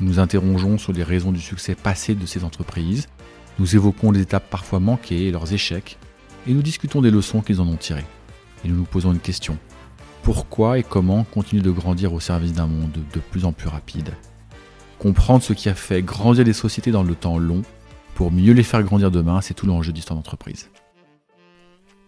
Nous interrogeons sur les raisons du succès passé de ces entreprises, nous évoquons les étapes parfois manquées et leurs échecs, et nous discutons des leçons qu'ils en ont tirées. Et nous nous posons une question. Pourquoi et comment continuer de grandir au service d'un monde de plus en plus rapide? Comprendre ce qui a fait grandir les sociétés dans le temps long, pour mieux les faire grandir demain, c'est tout l'enjeu d'histoire d'entreprise.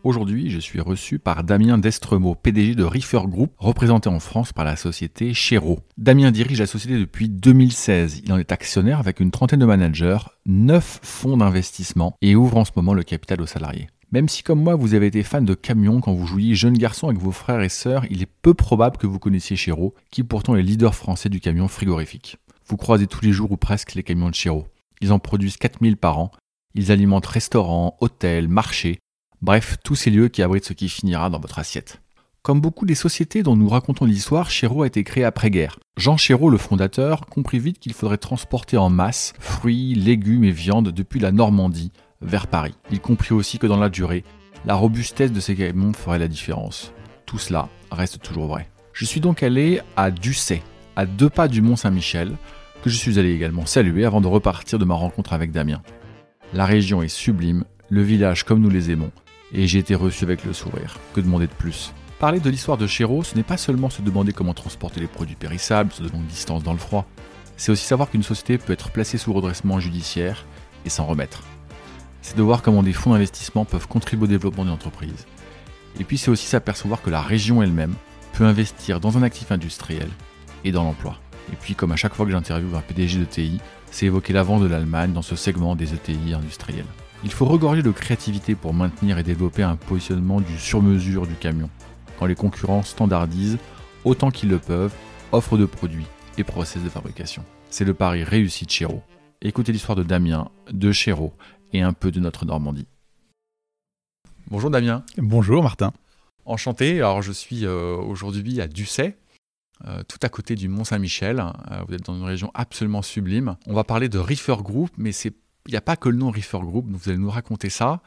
Aujourd'hui, je suis reçu par Damien Destremaux, PDG de Reefer Group, représenté en France par la société Chéreau. Damien dirige la société depuis 2016. Il en est actionnaire avec une trentaine de managers, 9 fonds d'investissement et ouvre en ce moment le capital aux salariés. Même si comme moi vous avez été fan de camions quand vous jouiez jeune garçon avec vos frères et sœurs, il est peu probable que vous connaissiez Chéreau, qui pourtant est leader français du camion frigorifique. Vous croisez tous les jours ou presque les camions de Chéreau. Ils en produisent 4000 par an. Ils alimentent restaurants, hôtels, marchés, Bref, tous ces lieux qui abritent ce qui finira dans votre assiette. Comme beaucoup des sociétés dont nous racontons l'histoire, Chéreau a été créé après-guerre. Jean Chéreau, le fondateur, comprit vite qu'il faudrait transporter en masse fruits, légumes et viandes depuis la Normandie vers Paris. Il comprit aussi que dans la durée, la robustesse de ces camions ferait la différence. Tout cela reste toujours vrai. Je suis donc allé à Ducet, à deux pas du Mont Saint-Michel, que je suis allé également saluer avant de repartir de ma rencontre avec Damien. La région est sublime, le village comme nous les aimons, et j'ai été reçu avec le sourire. Que demander de plus? Parler de l'histoire de Chéreau, ce n'est pas seulement se demander comment transporter les produits périssables sur de longues distances dans le froid, c'est aussi savoir qu'une société peut être placée sous redressement judiciaire et s'en remettre. C'est de voir comment des fonds d'investissement peuvent contribuer au développement d'une entreprise. Et puis c'est aussi s'apercevoir que la région elle-même peut investir dans un actif industriel et dans l'emploi. Et puis comme à chaque fois que j'interviewe un PDG de TI, c'est évoquer l'avance de l'Allemagne dans ce segment des ETI industriels. Il faut regorger de créativité pour maintenir et développer un positionnement du sur-mesure du camion, quand les concurrents standardisent autant qu'ils le peuvent offres de produits et process de fabrication. C'est le pari réussi de Chéreau. Écoutez l'histoire de Damien, de Chéreau et un peu de notre Normandie. Bonjour Damien. Bonjour Martin. Enchanté, alors je suis euh, aujourd'hui à Ducet, euh, tout à côté du Mont Saint-Michel. Euh, vous êtes dans une région absolument sublime. On va parler de Reefer Group, mais c'est n'y a pas que le nom Reefer Group, vous allez nous raconter ça.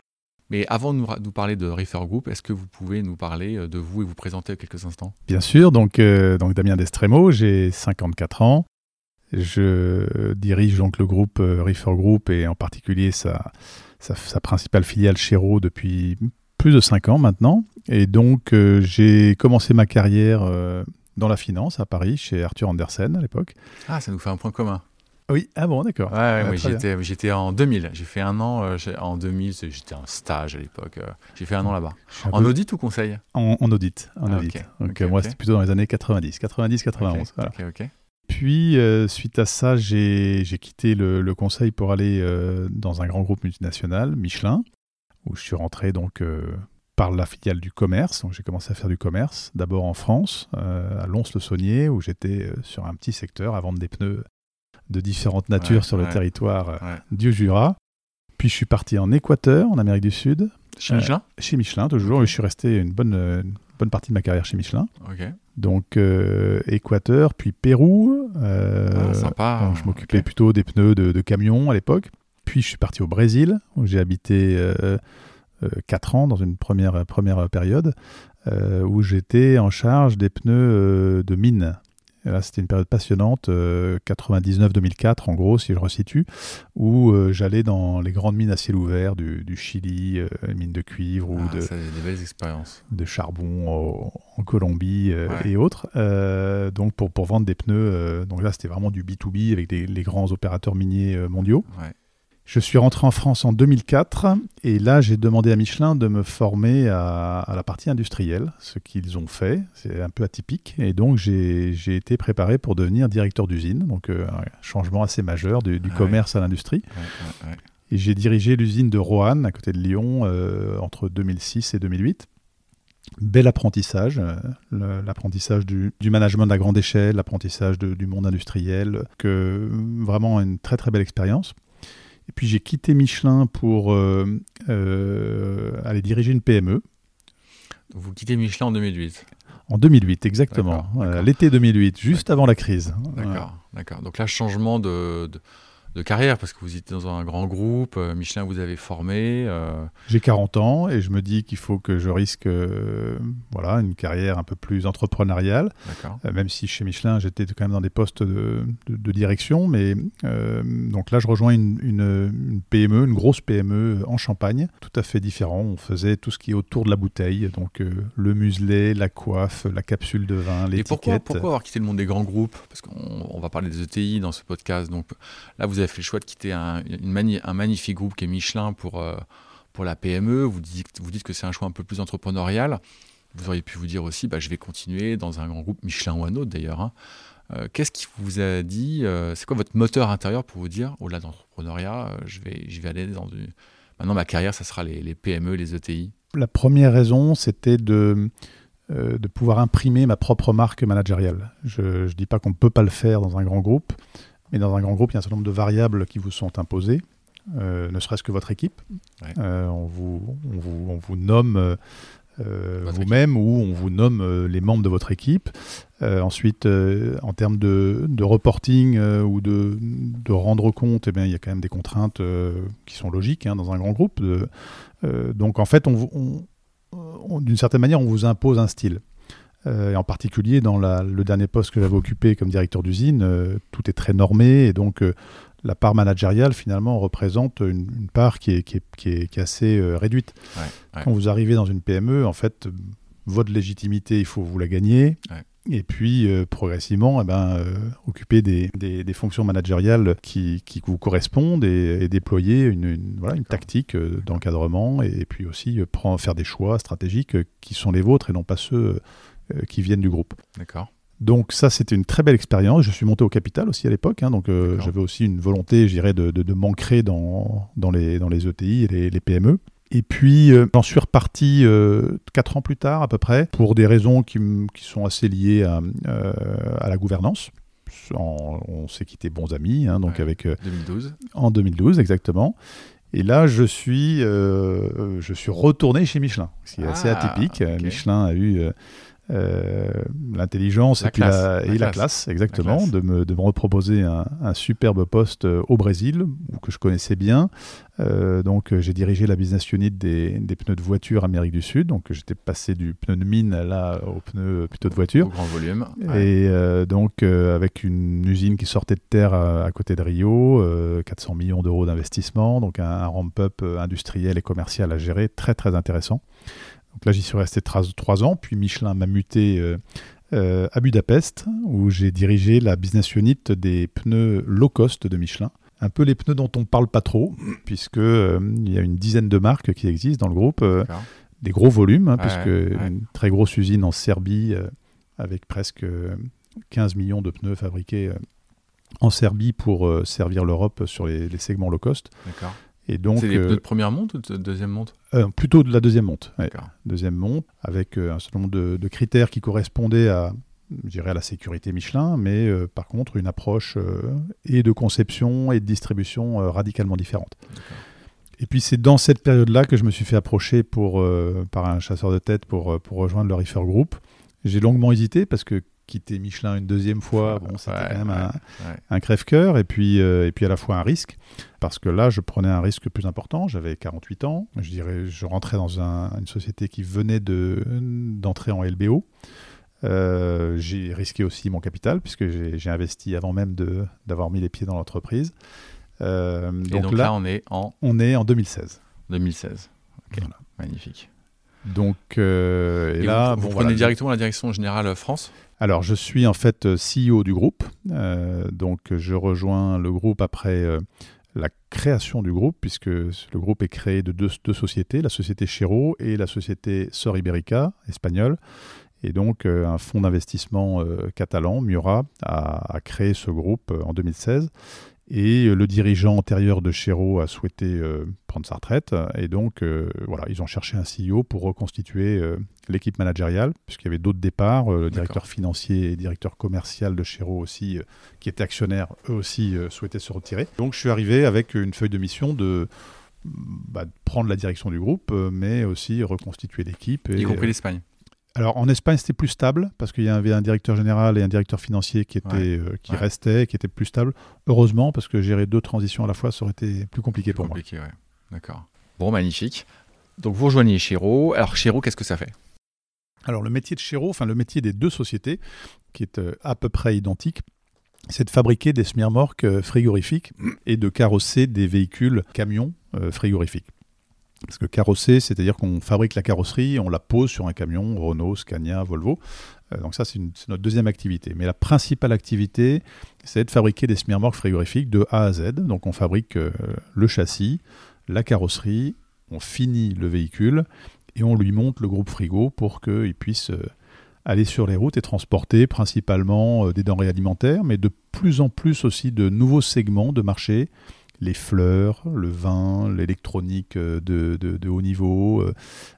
Mais avant de nous, parler de Reefer Group, est-ce que vous pouvez nous parler euh, de vous et vous présenter quelques instants? Bien sûr, donc, euh, donc Damien Destremo, j'ai 54 ans. Je dirige donc le groupe euh, Reefer Group et en particulier sa, sa, principale filiale Chéreau depuis plus de 5 ans maintenant. Et donc j'ai commencé ma carrière dans la finance à Paris chez Arthur Andersen à l'époque. Ah, ça nous fait un point commun. Oui, ah bon, d'accord. Ouais, ouais ah, j'étais, en 2000. J'ai fait un an euh, en 2000, j'étais en stage à l'époque. Euh, j'ai fait un an là-bas. En audit ou conseil? En, audit. En ah, audit. Donc moi, c'était plutôt dans les années 90, 90, 91. Puis, euh, suite à ça, j'ai, quitté le, conseil pour aller dans un grand groupe multinational, Michelin, où je suis rentré donc par la filiale du commerce. Donc j'ai commencé à faire du commerce, d'abord en France, à Lons-le-Saunier, où j'étais sur un petit secteur à vendre des pneus de différentes natures sur le territoire euh, du Jura. Puis je suis parti en Équateur, en Amérique du Sud. Chez Michelin euh, Chez Michelin, toujours. Et je suis resté une bonne, euh, bonne partie de ma carrière chez Michelin. Donc Équateur, puis Pérou. Ah, sympa. je m'occupais plutôt des pneus de, de camions à l'époque. Puis je suis parti au Brésil, où j'ai habité 4 ans dans une première, première période, où j'étais en charge des pneus de mine là, c'était une période passionnante, 99-2004 euh, en gros, si je resitue, où euh, j'allais dans les grandes mines à ciel ouvert du, Chili, euh, mines de cuivre ou ah, de, des belles expériences. de charbon en Colombie et autres. donc pour, pour vendre des pneus, donc là c'était vraiment du B2B avec les grands opérateurs miniers mondiaux. Ouais. Je suis rentré en France en 2004 et là j'ai demandé à Michelin de me former à, la partie industrielle, ce qu'ils ont fait, c'est un peu atypique et donc j'ai été préparé pour devenir directeur d'usine, donc euh, un changement assez majeur du, commerce à l'industrie. et j'ai dirigé l'usine de Roanne à côté de Lyon euh, entre 2006 et 2008 bel apprentissage, euh, l'apprentissage du, management à grande échelle, l'apprentissage du monde industriel, que vraiment une très très belle expérience. Et puis j'ai quitté Michelin pour aller diriger une PME. Vous quittez Michelin en 2008 en 2008, exactement. L'été 2008, juste avant la crise. D'accord, d'accord. Donc là, changement de, de carrière parce que vous étiez dans un grand groupe, euh, Michelin vous avez formé. Euh. J'ai 40 ans et je me dis qu'il faut que je risque euh, voilà, une carrière un peu plus entrepreneuriale. même si chez Michelin j'étais quand même dans des postes de, direction, mais donc là je rejoins une, une, PME, une grosse PME en Champagne, tout à fait différent. On faisait tout ce qui est autour de la bouteille, donc le muselet, la coiffe, la capsule de vin, l'étiquette. Et pourquoi, pourquoi avoir quitté le monde des grands groupes? Parce qu'on va parler des ETI dans ce podcast, donc là vous avez fait le choix de quitter un, magnifique groupe qui est Michelin pour, euh, pour la PME. Vous dites, que c'est un choix un peu plus entrepreneurial. Vous auriez pu vous dire aussi, bah, je vais continuer dans un grand groupe, Michelin ou un autre d'ailleurs. Hein. Euh, qu'est-ce qui vous a dit euh, C'est quoi votre moteur intérieur pour vous dire, au-delà de l'entrepreneuriat, je, vais, je vais aller dans une... Maintenant, ma carrière, ça sera les, PME, les ETI La première raison, c'était de pouvoir imprimer ma propre marque managériale. Je ne dis pas qu'on ne peut pas le faire dans un grand groupe, mais dans un grand groupe, il y a un certain nombre de variables qui vous sont imposées, euh, ne serait-ce que votre équipe. Euh, on, vous, on, vous, nomme euh, vous-même ou on vous nomme les membres de votre équipe. ensuite, en termes de, reporting ou de, de, rendre compte, eh bien, il y a quand même des contraintes qui sont logiques hein, dans un grand groupe. donc en fait, d'une certaine manière, on vous impose un style. Euh, et en particulier dans le dernier poste que j'avais occupé comme directeur d'usine, euh, tout est très normé et donc euh, la part managériale finalement représente une, part qui est, qui est, qui est, assez réduite. Quand vous arrivez dans une PME, en fait, votre légitimité, il faut vous la gagner. Et puis, progressivement, eh ben, occuper des, des, fonctions managériales qui, qui vous correspondent et, déployer une, voilà, une tactique d'encadrement et, puis aussi prendre, faire des choix stratégiques qui sont les vôtres et non pas ceux qui viennent du groupe. D'accord. Donc ça, c'était une très belle expérience. Je suis monté au capital aussi à l'époque, hein, donc euh, j'avais aussi une volonté, je dirais, de, de, m'ancrer dans, dans, les, dans les ETI et les, PME. Et puis, euh, j'en suis reparti quatre ans plus tard à peu près, pour des raisons qui, qui sont assez liées à, à la gouvernance. on s'est quitté bons amis, hein, donc avec 2012. En 2012, exactement. Et là, je suis, je suis retourné chez Michelin, ce qui est assez ah, atypique. Michelin a eu euh, l'intelligence et, la, et la, classe, exactement, De, me, de me reproposer un, superbe poste euh, au Brésil, que je connaissais bien. Euh, donc j'ai dirigé la business unit des, des, pneus de voiture Amérique du Sud. Donc j'étais passé du pneu de mine là au pneu plutôt de voiture. Au grand volume. Et donc avec une usine qui sortait de terre à, côté de Rio, 400 millions d'euros d'investissement, donc un, un ramp-up industriel et commercial à gérer, très très intéressant. Donc là, j'y suis resté trois ans, puis Michelin m'a muté euh, euh, à Budapest, où j'ai dirigé la business unit des pneus low cost de Michelin. Un peu les pneus dont on ne parle pas trop, puisque euh, il y a une dizaine de marques qui existent dans le groupe, des gros volumes, hein, puisque une très grosse usine en Serbie avec presque 15 millions de pneus fabriqués en Serbie pour servir l'Europe sur les, les, segments low cost. D'accord donc, c'est des pneus de première monte ou de deuxième monte? Euh, Plutôt de la deuxième monte. Deuxième monte, avec euh, un certain nombre de, critères qui correspondaient à, je à la sécurité Michelin, mais euh, par contre une approche et de conception et de distribution radicalement différente. Et puis c'est dans cette période-là que je me suis fait approcher pour, par un chasseur de tête pour, pour rejoindre le Reefer Group. J'ai longuement hésité parce que quitter Michelin une deuxième fois, bon, c'était quand même un, crève-cœur et puis, euh, et puis à la fois un risque, parce que là, je prenais un risque plus important. J'avais 48 ans, je dirais, je rentrais dans une société qui venait d'entrer en LBO. Euh, j'ai risqué aussi mon capital, puisque j'ai investi avant même d'avoir mis les pieds dans l'entreprise. Euh, donc, là, on est en On est en 2016. 2016. Magnifique. Donc, et, là, vous, prenez directement la direction générale France alors, je suis en fait euh, CEO du groupe. Euh, donc, je rejoins le groupe après euh, la création du groupe, puisque le groupe est créé de deux, sociétés, la société Chero et la société Sor Iberica, espagnole. Et donc, un fonds d'investissement catalan, Miura, a, créé ce groupe en 2016. Et le dirigeant antérieur de Chéreau a souhaité prendre sa retraite. Et donc, voilà, ils ont cherché un CEO pour reconstituer l'équipe managériale, puisqu'il y avait d'autres départs. le directeur financier et directeur commercial de Chéreau aussi, qui étaient actionnaires, eux aussi souhaitaient se retirer. Donc, je suis arrivé avec une feuille de mission de bah, prendre la direction du groupe, euh, mais aussi reconstituer l'équipe. Y compris l'Espagne alors en Espagne c'était plus stable parce qu'il y avait un directeur général et un directeur financier qui étaient euh, qui restaient, qui étaient plus stables. Heureusement parce que gérer deux transitions à la fois ça aurait été plus compliqué pour compliqué, moi. D'accord. Bon magnifique. Donc vous rejoignez Chiro. Alors Chiro qu'est-ce que ça fait? Alors le métier de Chiro, enfin le métier des deux sociétés qui est euh, à peu près identique, c'est de fabriquer des semi-remorques frigorifiques et de carrosser des véhicules camions euh, frigorifique. Parce que carrosser, c'est-à-dire qu'on fabrique la carrosserie, on la pose sur un camion, Renault, Scania, Volvo. Euh, donc ça, c'est notre deuxième activité. Mais la principale activité, c'est de fabriquer des semi-remorques frigorifiques de A à Z. Donc on fabrique euh, le châssis, la carrosserie, on finit le véhicule et on lui monte le groupe frigo pour qu'il puisse aller sur les routes et transporter principalement des denrées alimentaires, mais de plus en plus aussi de nouveaux segments de marché les fleurs, le vin, l'électronique euh, de, haut niveau, euh,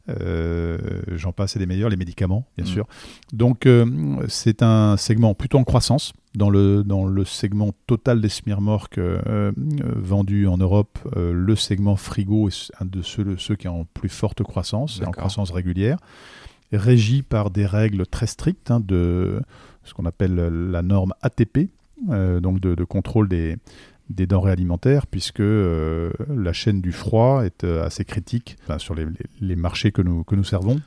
euh, j'en passe et des meilleurs, les médicaments, bien mm. sûr. Donc c'est un segment plutôt en croissance. Dans le, dans le segment total des smirmorques vendus en Europe, le segment frigo est un de ceux, ceux qui ont en plus forte croissance, en croissance régulière, régi par des règles très strictes hein, de ce qu'on appelle la norme ATP, donc de, contrôle des, des denrées alimentaires, puisque euh, la chaîne du froid est euh, assez critique sur les, marchés que nous, que nous servons.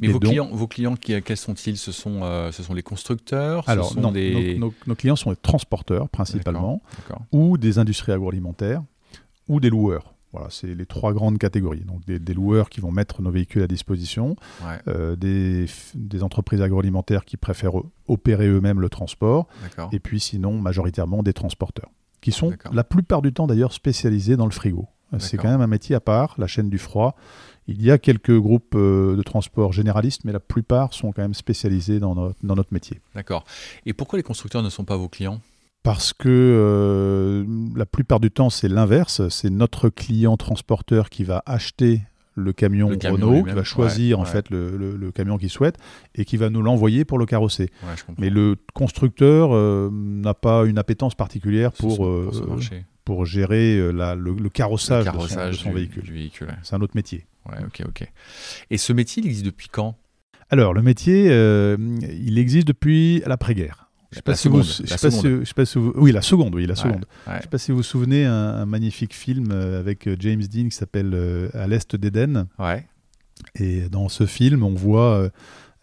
Mais vos, clients, vos clients, quels sont-ils? Ce sont, euh, ce sont les constructeurs? Alors, non, nos, clients sont les transporteurs principalement, ou des industries agroalimentaires, ou des loueurs. Voilà, c'est les trois grandes catégories. Donc des, loueurs qui vont mettre nos véhicules à disposition, des, des, entreprises agroalimentaires qui préfèrent opérer eux-mêmes le transport, et puis sinon majoritairement des transporteurs qui sont la plupart du temps d'ailleurs spécialisés dans le frigo. C'est quand même un métier à part, la chaîne du froid. Il y a quelques groupes euh, de transport généralistes, mais la plupart sont quand même spécialisés dans notre, métier. D'accord. Et pourquoi les constructeurs ne sont pas vos clients? Parce que euh, la plupart du temps, c'est l'inverse. C'est notre client transporteur qui va acheter le camion, Renault, qui va choisir en fait le, camion qu'il souhaite et qui va nous l'envoyer pour le carrosser. Mais le constructeur euh, n'a pas une appétence particulière pour, euh, pour, gérer euh, la, le, carrossage, de son, véhicule. C'est un autre métier. ok, ok. Et ce métier, il existe depuis quand? Alors, le métier, il existe depuis l'après-guerre. Je sais pas si vous, je sais pas si, vous, oui la seconde, oui la seconde. Je sais pas si vous vous souvenez un, magnifique film euh, avec euh, James Dean qui s'appelle euh, À l'est d'Éden. Ouais. Et dans ce film, on voit,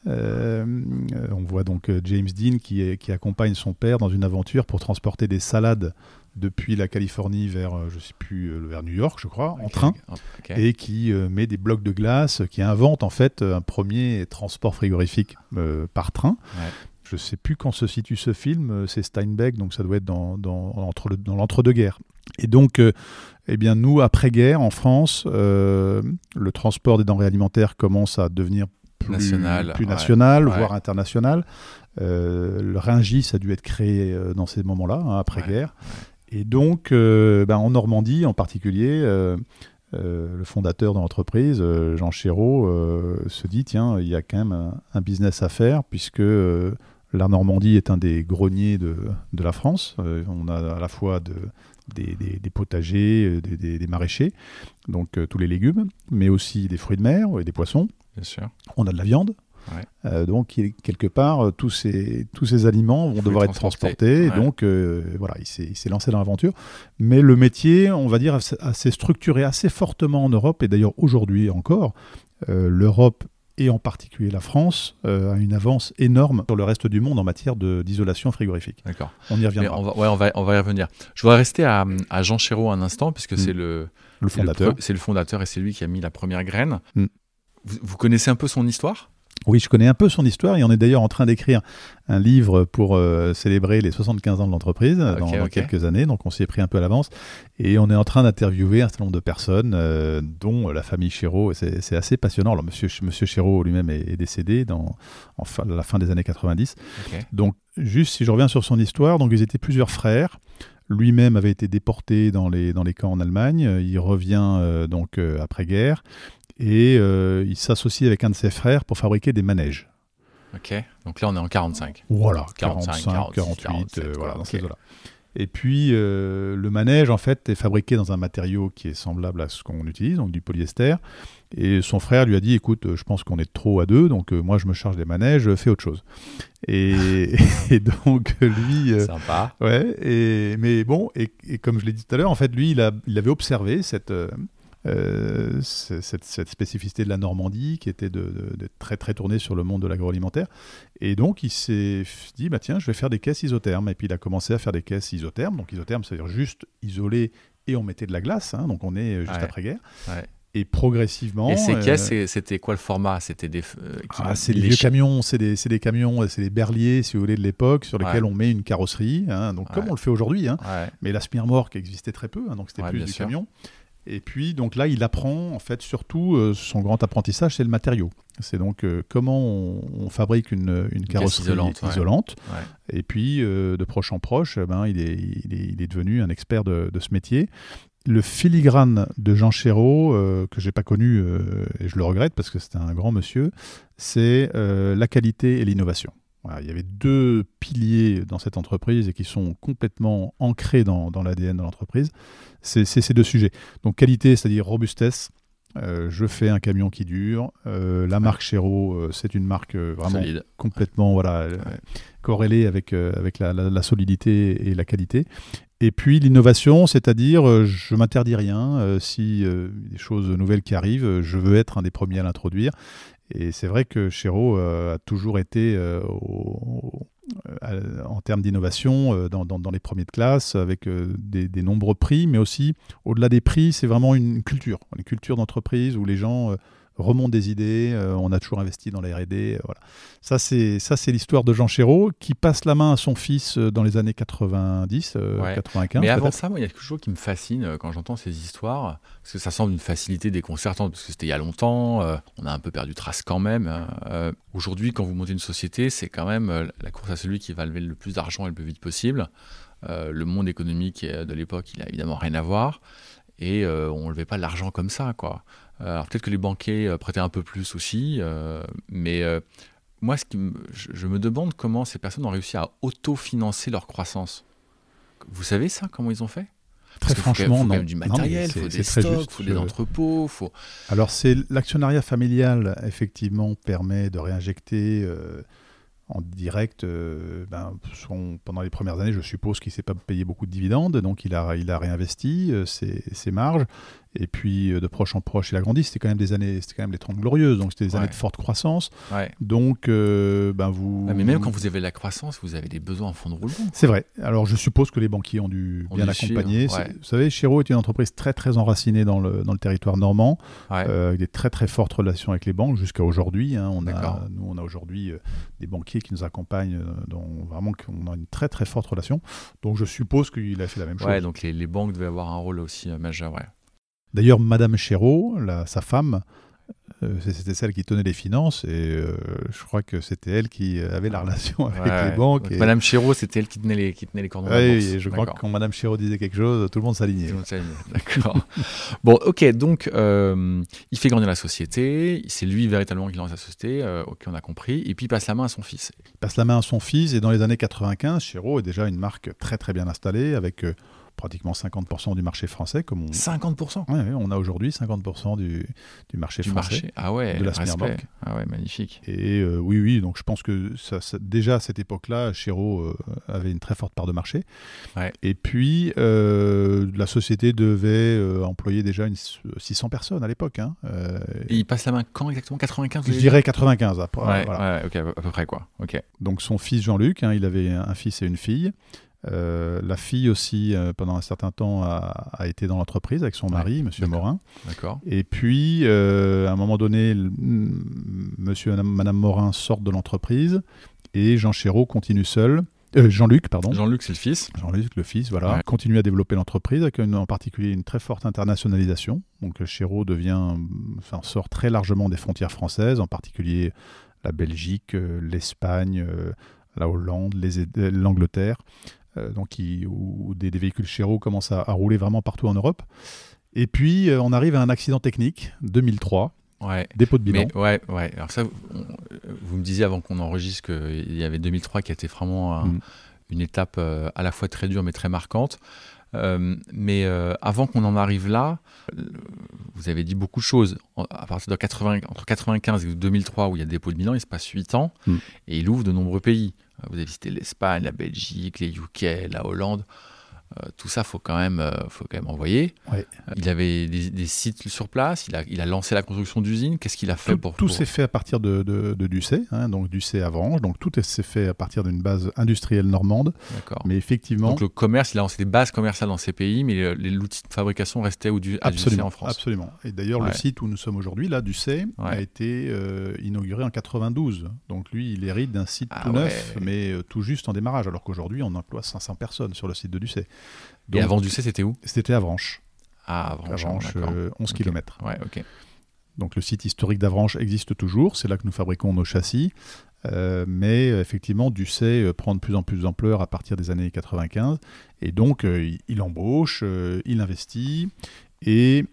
on voit donc James Dean qui, qui accompagne son père dans une aventure pour transporter des salades depuis la Californie vers, je sais plus, vers New York, je crois, en train, et qui met des blocs de glace, qui invente en fait un premier transport frigorifique par train. Ouais je ne sais plus quand se situe ce film, euh, c'est Steinbeck, donc ça doit être dans, entre dans l'entre-deux-guerres. Et donc, euh, eh bien, nous, après-guerre, en France, euh, le transport des denrées alimentaires commence à devenir plus national, plus national voire international. le Ringis a dû être créé dans ces moments-là, hein, après-guerre. Et donc, ben, en Normandie en particulier, le fondateur de l'entreprise, Jean Chéreau, se dit tiens, il y a quand même un, un business à faire, puisque la Normandie est un des greniers de, la France. Euh, on a à la fois des, potagers, euh, des, maraîchers, donc euh, tous les légumes, mais aussi des fruits de mer et des poissons. Bien sûr. On a de la viande. donc, quelque part, tous ces, tous ces aliments vont devoir être transportés. Et donc, voilà, il s'est lancé dans l'aventure. Mais le métier, on va dire, s'est structuré assez fortement en Europe. Et d'ailleurs, aujourd'hui encore, l'Europe et en particulier la France, euh, a une avance énorme sur le reste du monde en matière d'isolation frigorifique. D'accord. On y reviendra. On va, ouais, on, va, on va y revenir. Je voudrais rester à, à Jean Chéreau un instant, puisque c'est mm. le, le fondateur. C'est le, fondateur et c'est lui qui a mis la première graine. Mm. vous, connaissez un peu son histoire? Oui, je connais un peu son histoire et on est d'ailleurs en train d'écrire un livre pour euh, célébrer les 75 ans de l'entreprise dans, quelques années, donc on s'y est pris un peu à l'avance. Et on est en train d'interviewer un certain nombre de personnes, euh, dont la famille Chéreau. C'est assez passionnant. Alors, monsieur, monsieur Chéreau lui-même est, décédé dans, en la fin des années 90. Donc, juste si je reviens sur son histoire, donc ils étaient plusieurs frères. Lui-même avait été déporté dans les, dans les camps en Allemagne. Il revient donc après-guerre et il s'associe avec un de ses frères pour fabriquer des manèges. Ok, donc là on est en 45. Voilà, 45, 48, voilà, dans ces là et puis, euh, le manège, en fait, est fabriqué dans un matériau qui est semblable à ce qu'on utilise, donc du polyester. Et son frère lui a dit, écoute, je pense qu'on est trop à deux, donc euh, moi je me charge des manèges, fais autre chose. Et, donc lui... Euh, Sympa. Ouais, et, mais bon, et, comme je l'ai dit tout à l'heure, en fait, lui, il, a, il avait observé cette... Euh, cette, spécificité de la Normandie qui était de, très très tournée sur le monde de l'agroalimentaire. Et donc il s'est dit, bah tiens, je vais faire des caisses isothermes. Et puis il a commencé à faire des caisses isothermes. Donc isothermes, c'est-à-dire juste isolé et on mettait de la glace. Hein. donc on est juste après-guerre. Et progressivement. Et ces euh, caisses, c'était quoi le format? C'était des. Euh, ah, c'est des vieux camions, c'est des, des, camions, c'est des berliers, si vous voulez, de l'époque, sur lesquels on met une carrosserie. Hein. donc comme on le fait aujourd'hui. Hein. Mais la qui existait très peu, donc c'était plus du camion. Et puis, donc là, il apprend, en fait, surtout, euh, son grand apprentissage, c'est le matériau. C'est donc euh, comment on, fabrique une, carrosserie isolante. Et puis, euh, de proche en proche, eh ben, il, est, il, est, devenu un expert de, ce métier. Le filigrane de Jean Chéreau, que j'ai pas connu, et je le regrette parce que c'était un grand monsieur, c'est la qualité et l'innovation il y avait deux piliers dans cette entreprise et qui sont complètement ancrés dans, l'ADN de l'entreprise. C'est ces deux sujets. Donc qualité, c'est-à-dire robustesse. Euh, je fais un camion qui dure. Euh, la marque Chéreau, euh, c'est une marque vraiment complètement voilà, corrélée avec, avec la, solidité et la qualité. Et puis l'innovation, c'est-à-dire je m'interdis rien. si des choses nouvelles qui arrivent, je veux être un des premiers à l'introduire. Et c'est vrai que Chéreau euh, a toujours été euh, en termes d'innovation euh, dans, les premiers de classe, avec des, nombreux prix, mais aussi au-delà des prix, c'est vraiment une culture, une culture d'entreprise où les gens remonte des idées, euh, on a toujours investi dans la R&D, euh, voilà. Ça c'est ça c'est l'histoire de Jean Chéreau qui passe la main à son fils euh, dans les années 90, 95. Mais avant ça, moi, il y a quelque chose qui me fascine quand j'entends ces histoires, parce que ça semble une facilité déconcertante, parce que c'était il y a longtemps, on a un peu perdu trace quand même. Hein. Aujourd'hui, quand vous montez une société, c'est quand même la course à celui qui va lever le plus d'argent et le plus vite possible. le monde économique de l'époque, il a évidemment rien à voir et on ne levait pas l'argent comme ça, quoi. Euh, alors peut-être que les banquiers euh, prêtaient un peu plus aussi, euh, mais moi, ce qui je, me demande comment ces personnes ont réussi à autofinancer leur croissance. Vous savez ça, comment ils ont fait? Très franchement, faut, faut non. du matériel, il faut des stocks, il faut des entrepôts. Faut... Alors, c'est l'actionnariat familial, effectivement, permet de réinjecter en direct, ben, pendant les premières années, je suppose qu'il ne s'est pas payé beaucoup de dividendes, donc il a, il a réinvesti ses, ses, marges. Et puis euh, de proche en proche, il a grandi. C'était quand même des années, c'était quand même les 30 glorieuses, donc c'était des années de forte croissance. Donc, euh, ben vous. mais même quand vous avez la croissance, vous avez des besoins en fonds de roulement. C'est vrai. Alors je suppose que les banquiers ont dû bien l'accompagner. Vous savez, Chéreau est une entreprise très très enracinée dans le, dans le territoire normand, euh, avec des très très fortes relations avec les banques jusqu'à aujourd'hui. Hein. on a, nous, on a aujourd'hui des banquiers qui nous accompagnent, dont vraiment on a une très très forte relation. Donc je suppose qu'il a fait la même chose. Ouais, donc les, les banques devaient avoir un rôle aussi majeur. Ouais. D'ailleurs, Madame Chéreau, sa femme, euh, c'était celle qui tenait les finances et euh, je crois que c'était elle qui avait la relation avec les banques. Madame Chéreau, c'était elle qui tenait les, qui tenait les cordons. Oui, je crois que quand Madame Chéreau disait quelque chose, tout le monde s'alignait. D'accord. bon, ok, donc euh, il fait grandir la société, c'est lui véritablement qui lance la société, ok, on a compris, et puis il passe la main à son fils. Il passe la main à son fils et dans les années 95, Chéreau est déjà une marque très très bien installée avec pratiquement 50% du marché français. Comme on... 50% Oui, on a aujourd'hui 50% du, du, marché du français. Marché. Ah ouais, de la Ah ouais, magnifique. Et euh, oui, oui, donc je pense que ça, déjà à cette époque-là, Chéreau euh, avait une très forte part de marché. Ouais. Et puis, euh, la société devait employer déjà une, 600 personnes à l'époque. Hein. Et il passe la main quand exactement? 95 Je dirais 95 après. Ouais, voilà. ok, à peu près quoi. Ok. Donc son fils Jean-Luc, hein, il avait un fils et une fille. Euh, la fille aussi, euh, pendant un certain temps, a, été dans l'entreprise avec son mari, Monsieur Morin. D'accord. Et puis, euh, à un moment donné, Monsieur et Madame Morin sortent de l'entreprise et Jean Chéreau continue seul. Jean-Luc, pardon. Jean-Luc, c'est le fils. Jean-Luc, le fils, voilà. Continue à développer l'entreprise avec en particulier une très forte internationalisation. Donc, Chéreau devient, enfin, sort très largement des frontières françaises, en particulier la Belgique, l'Espagne, la Hollande, l'Angleterre. Donc où des, véhicules Chéreau commencent à, rouler vraiment partout en Europe. Et puis, on arrive à un accident technique, 2003. Ouais. Dépôt de bilan. ouais, ouais. Alors ça, vous me disiez avant qu'on enregistre qu'il y avait 2003 qui était vraiment mm. une étape à la fois très dure mais très marquante. Euh, mais euh, avant qu'on en arrive là, vous avez dit beaucoup de choses. À partir de 80, entre 95 et 2003, où il y a dépôt de bilan, il se passe 8 ans mm. et il ouvre de nombreux pays. Vous avez visité l'Espagne, la Belgique, les UK, la Hollande. Euh, tout ça, faut quand même, euh, faut quand même envoyer. Euh, il avait des, sites sur place. Il a, il a lancé la construction d'usines. Qu'est-ce qu'il a fait tout, pour Tout s'est fait à partir de, de, Ducé, hein, donc Ducé à Vrange. Donc tout s'est fait à partir d'une base industrielle normande. D'accord. Mais effectivement. Donc le commerce, il a lancé des bases commerciales dans ces pays, mais l'outil de fabrication restait au, du, à Ducé en France. Absolument. Et d'ailleurs, le site où nous sommes aujourd'hui, là, Ducé, a été inauguré en 92. Donc lui, il hérite d'un site ah tout neuf, mais tout juste en démarrage, alors qu'aujourd'hui, on emploie 500 personnes sur le site de Ducé. Et avant Ducé, c'était où? C'était à Vranches. Ah, Avranches, 11 km. Ouais, ok. Donc le site historique d'Avranches existe toujours, c'est là que nous fabriquons nos châssis. Euh, mais effectivement, Ducé euh, prend de plus en plus d'ampleur à partir des années 95. Et donc, euh, il embauche, il investit, et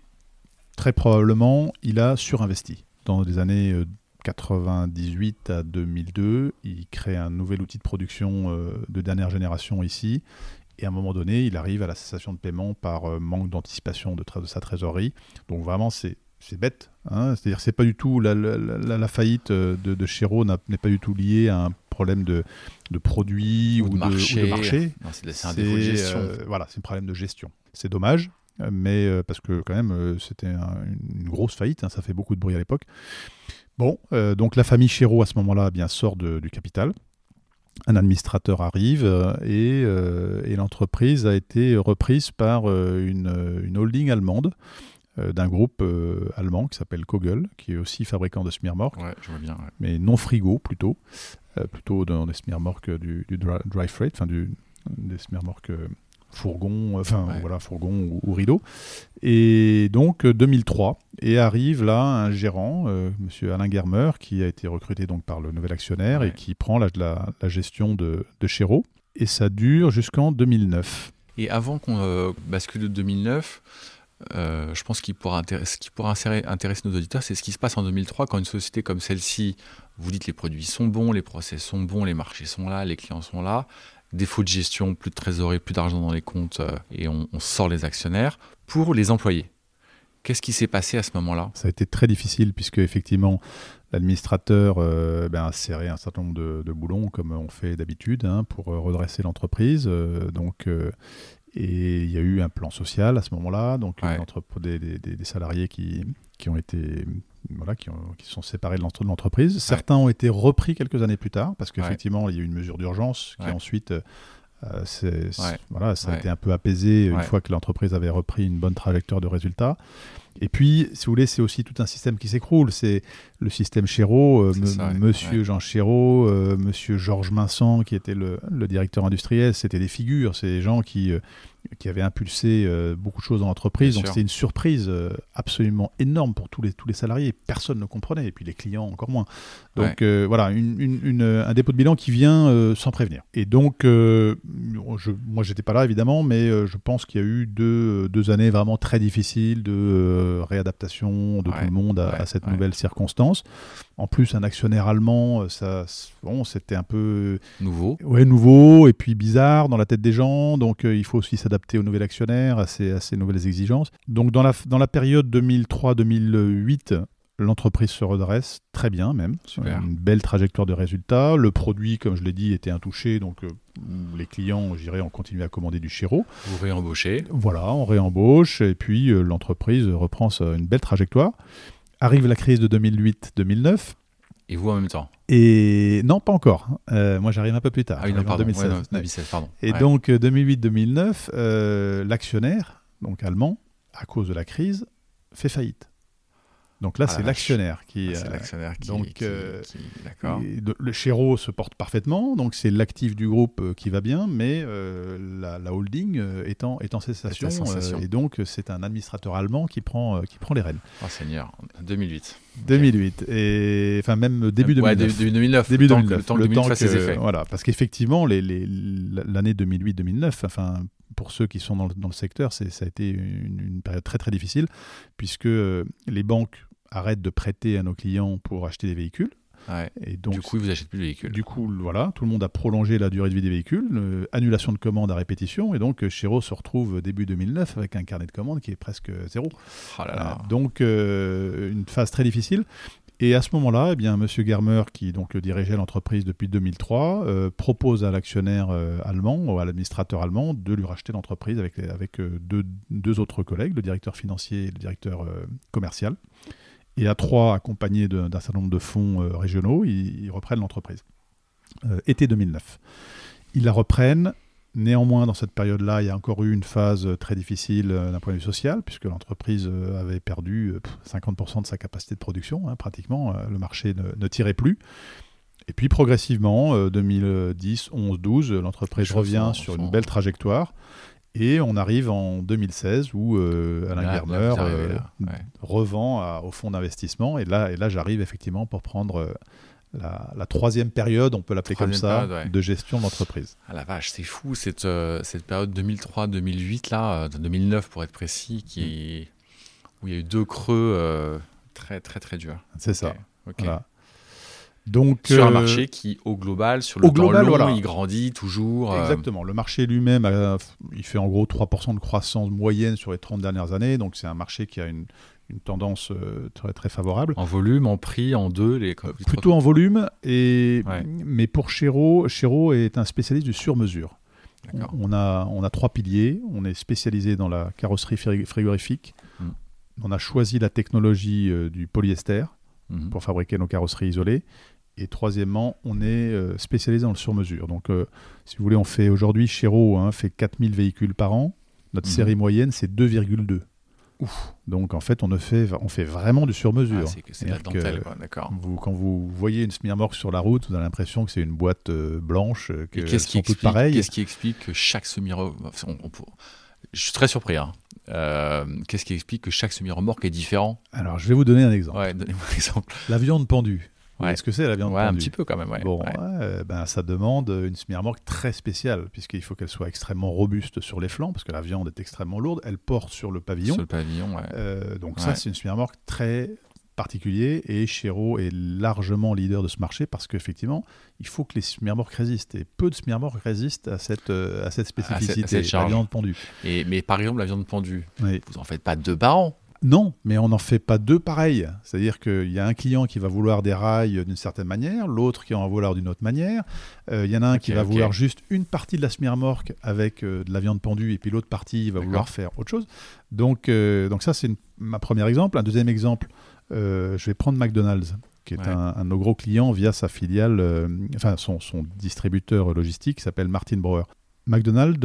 très probablement, il a surinvesti. Dans les années 98 à 2002, il crée un nouvel outil de production de dernière génération ici. Et à un moment donné, il arrive à la cessation de paiement par euh, manque d'anticipation de, de, sa trésorerie. Donc vraiment, c'est bête. Hein C'est-à-dire c'est pas du tout la, la, faillite euh, de, de Chéreau n'est pas du tout liée à un problème de, de produits ou, de, marché. C'est un défaut de gestion. Euh, voilà, c'est un problème de gestion. C'est dommage, mais parce que quand même, c'était une grosse faillite. Hein, ça fait beaucoup de bruit à l'époque. Bon, donc la famille Chéreau à ce moment-là, eh bien sort du capital un administrateur arrive euh, euh, et, l'entreprise a été reprise par euh, une, holding allemande d'un groupe allemand qui s'appelle Kogel, qui est aussi fabricant de Smirmork, mais non frigo plutôt, plutôt dans des Smirmork du, dry, freight, enfin du, des Smirmork fourgon, enfin voilà, fourgon ou, rideau. Et donc 2003, euh, et arrive là un gérant, euh, Monsieur Alain Germer, qui a été recruté donc par le nouvel actionnaire et qui prend la, la, gestion de, de Chéreau. Et ça dure jusqu'en 2009. Et avant qu'on euh, bascule de 2009, je pense qu'il pourra ce qui pourra intéresser, nos auditeurs, c'est ce qui se passe en 2003 quand une société comme celle-ci, vous dites les produits sont bons, les process sont bons, les marchés sont là, les clients sont là, défaut de gestion, plus de trésorerie, plus d'argent dans les comptes, euh, et on, sort les actionnaires pour les employés. Qu'est-ce qui s'est passé à ce moment-là? Ça a été très difficile puisque effectivement l'administrateur euh, ben, a serré un certain nombre de, boulons comme on fait d'habitude hein, pour euh, redresser l'entreprise. donc et il y a eu un plan social à ce moment-là, donc des, des, salariés qui, qui ont été voilà, qui, qui sont séparés de l'entreprise. Certains ont été repris quelques années plus tard, parce qu'effectivement, il y a eu une mesure d'urgence qui ensuite, euh, voilà, ça a été un peu apaisé une fois que l'entreprise avait repris une bonne trajectoire de résultats. Et puis, si vous voulez, c'est aussi tout un système qui s'écroule. C'est le système Chéreau, euh, Monsieur Jean Chéreau, euh, Monsieur Georges Minson, qui était le, le directeur industriel, c'était des figures, c'est des gens qui, qui avait impulsé euh, beaucoup de choses dans l'entreprise. Donc c'était une surprise euh, absolument énorme pour tous les, tous les salariés. Personne ne comprenait, et puis les clients encore moins. Donc euh, voilà, une, un dépôt de bilan qui vient sans prévenir. Et donc, je, moi j'étais pas là évidemment, mais je pense qu'il y a eu deux, deux, années vraiment très difficiles de réadaptation de tout le monde à, à cette nouvelle circonstance. En plus, un actionnaire allemand, euh, ça, bon, c'était un peu nouveau. Ouais, nouveau et puis bizarre dans la tête des gens. Donc, euh, il faut aussi s'adapter au nouvel actionnaire, à ces, nouvelles exigences. Donc, dans la, dans la période 2003-2008, l'entreprise se redresse très bien même. Une belle trajectoire de résultats. Le produit, comme je l'ai dit, était intouché. Donc, euh, les clients, j'irai, ont continué à commander du Chiro. Vous réembauchez. Voilà, on réembauche. Et puis, l'entreprise reprend une belle trajectoire. Arrive la crise de 2008-2009. Et vous en même temps? Et non, pas encore. Euh, moi, j'arrive un peu plus tard. Ah oui, en 2016. pardon. Et donc, 2008-2009, euh, euh, l'actionnaire, donc allemand, à cause de la crise, fait faillite. Donc là, ah c'est l'actionnaire qui. Ah, c'est l'actionnaire qui. Donc, d'accord. Le Chéreau se porte parfaitement, donc c'est l'actif du groupe qui va bien, mais la, holding est, en, est en cessation, et donc c'est un administrateur allemand qui prend, qui prend les rênes. Oh Seigneur, 2008. 2008 et enfin même début 2009. Ouais, début 2009. Début 2009. Le temps que, le temps que ses effets. Voilà, parce qu'effectivement l'année 2008-2009, enfin pour ceux qui sont dans le, dans le secteur, ça a été une, période très très difficile puisque euh, les banques arrêtent de prêter à nos clients pour acheter des véhicules. Et donc, du coup, vous achetez plus de véhicules. Du coup, voilà, tout le monde a prolongé la durée de vie des véhicules, euh, annulation de commandes à répétition, et donc Chéreau se retrouve début 2009 avec un carnet de commandes qui est presque zéro. Oh là là. donc, euh, une phase très difficile. Et à ce moment-là, eh bien, M. Germer, qui donc dirigeait l'entreprise depuis 2003, euh, propose à l'actionnaire euh, allemand, ou à l'administrateur allemand, de lui racheter l'entreprise avec, avec euh, deux, deux, autres collègues, le directeur financier et le directeur commercial. Et à trois, accompagnés d'un certain nombre de fonds régionaux, ils, ils reprennent l'entreprise. été 2009. Ils la reprennent Néanmoins, dans cette période-là, il y a encore eu une phase très difficile euh, d'un point de vue social, puisque l'entreprise euh, avait perdu 50% euh, de sa capacité de production, hein, pratiquement. Le marché ne, tirait plus. Et puis progressivement, 2010, 11, 12, l'entreprise revient sur une belle trajectoire. Et on arrive en 2016 où Alain Germer revend au fonds d'investissement. Et là, et là j'arrive effectivement pour prendre la, troisième période, on peut l'appeler comme ça, de gestion d'entreprise. Ah la vache, c'est fou cette, euh, cette période 2003-2008, là, 2009 euh, pour être précis, qui, où il y a eu deux creux euh, très très très durs. C'est ça. Donc, sur un marché qui, au global, sur le temps long, il grandit toujours. Exactement. Le marché lui-même, il fait en gros 3% de croissance moyenne sur les 30 dernières années. Donc, c'est un marché qui a une, une tendance euh, très, très favorable. En volume, en prix, en deux les... Plutôt en volume, et... mais pour Chéreau, Chéreau est un spécialiste du sur-mesure. On a, on a trois piliers. On est spécialisé dans la carrosserie frigorifique. Hmm. On a choisi la technologie euh, du polyester hmm. pour fabriquer nos carrosseries isolées. Et troisièmement, on est euh, spécialisé dans le sur-mesure. Donc, si vous voulez, on fait aujourd'hui, Chéreau hein, fait 4000 véhicules par an. Notre hmm. série moyenne, c'est 2,2. Ouf. Donc en fait, on, ne fait, on fait vraiment du sur-mesure. Ah, c'est la dentelle, d'accord. Quand vous voyez une smirmorque sur la route, vous avez l'impression que c'est une boîte euh, blanche, euh, que qu'est-ce qui explique, Qu'est-ce qui explique que chaque semi-remorque... je suis très surpris. Hein. Euh, qu'est-ce qui explique que chaque semi-remorque est différent? Alors, je vais vous donner un exemple. Ouais, donnez-moi un exemple. La viande pendue. Est-ce que c'est la viande ouais, un petit peu quand même. Bon, ben, ça demande une semi-remorque très spéciale, puisqu'il faut qu'elle soit extrêmement robuste sur les flancs, parce que la viande est extrêmement lourde. Elle porte sur le pavillon. Sur le pavillon, euh, donc ça, c'est une semi-remorque très particulier et Chéreau est largement leader de ce marché parce qu'effectivement, il faut que les semi-remorques résistent et peu de semi-remorques résistent à cette, euh, à cette spécificité, la viande pendue. Et, mais par exemple, la viande pendue, vous en faites pas deux par an non, mais on n'en fait pas deux pareils. C'est-à-dire qu'il y a un client qui va vouloir des rails d'une certaine manière, l'autre qui en vouloir d'une autre manière. Euh, il y en a un qui va vouloir juste une partie de la semi-remorque avec euh, de la viande pendue, et puis l'autre partie va vouloir faire autre chose. Donc, euh, donc ça, c'est ma premier exemple. Un deuxième exemple, je vais prendre McDonald's qui est un, de nos gros clients via sa filiale, enfin son, son, distributeur logistique qui s'appelle Martin Brower. McDonald's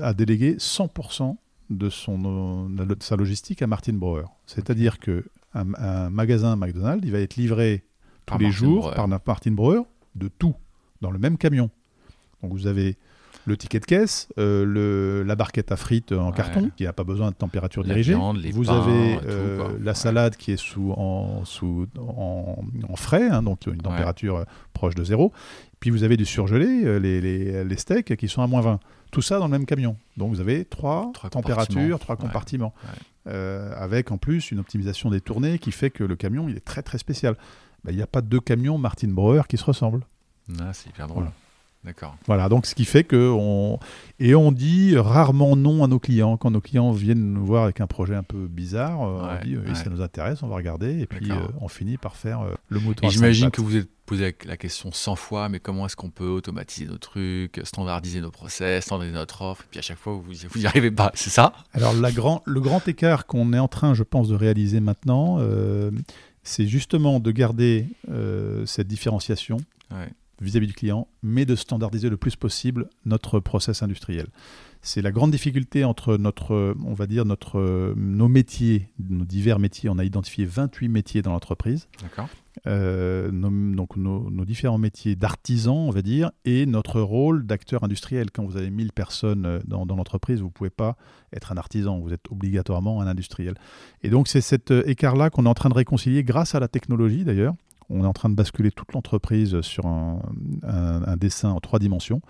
a délégué 100% de, son, sa logistique à Martin Brower. C'est-à-dire que un, magasin McDonald's, il va être livré tous les jours par Martin Brower de tout, dans le même camion. Donc vous avez le ticket de caisse, euh, le, la barquette à frites en carton, qui n'a pas besoin de température dirigée. vous avez euh, la salade qui est sous, en, sous, en, frais, hein, donc une température euh, proche de zéro. Puis vous avez du surgelé, les, les, les, steaks qui sont à moins 20. Tout ça dans le même camion. Donc vous avez trois, températures, trois compartiments. avec en plus une optimisation des tournées qui fait que le camion il est très très spécial. Bah, il n'y a pas deux camions Martin Breuer qui se ressemblent. Ah, c'est hyper drôle. D'accord. Voilà, donc ce qui fait que on et on dit rarement non à nos clients quand nos clients viennent nous voir avec un projet un peu bizarre. Euh, on dit oui, ça nous intéresse, on va regarder et puis euh, on finit par faire euh, le mouton. J'imagine que vous êtes posé la question 100 fois, mais comment est-ce qu'on peut automatiser nos trucs, standardiser nos process, standardiser notre offre, et puis à chaque fois vous vous n'y arrivez pas, c'est ça? Alors la grand, le grand écart qu'on est en train, je pense, de réaliser maintenant, c'est justement de garder cette différenciation vis-à-vis du client, mais de standardiser le plus possible notre process industriel. C'est la grande difficulté entre notre, on va dire, notre, nos métiers, nos divers métiers. On a identifié 28 métiers dans l'entreprise. D'accord. Euh, donc nos, différents métiers d'artisan, on va dire, et notre rôle d'acteur industriel. Quand vous avez 1000 personnes euh, dans, l'entreprise, vous ne pouvez pas être un artisan, vous êtes obligatoirement un industriel. Et donc c'est cet euh, écart-là qu'on est en train de réconcilier grâce à la technologie d'ailleurs. On est en train de basculer toute l'entreprise sur un, dessin en trois dimensions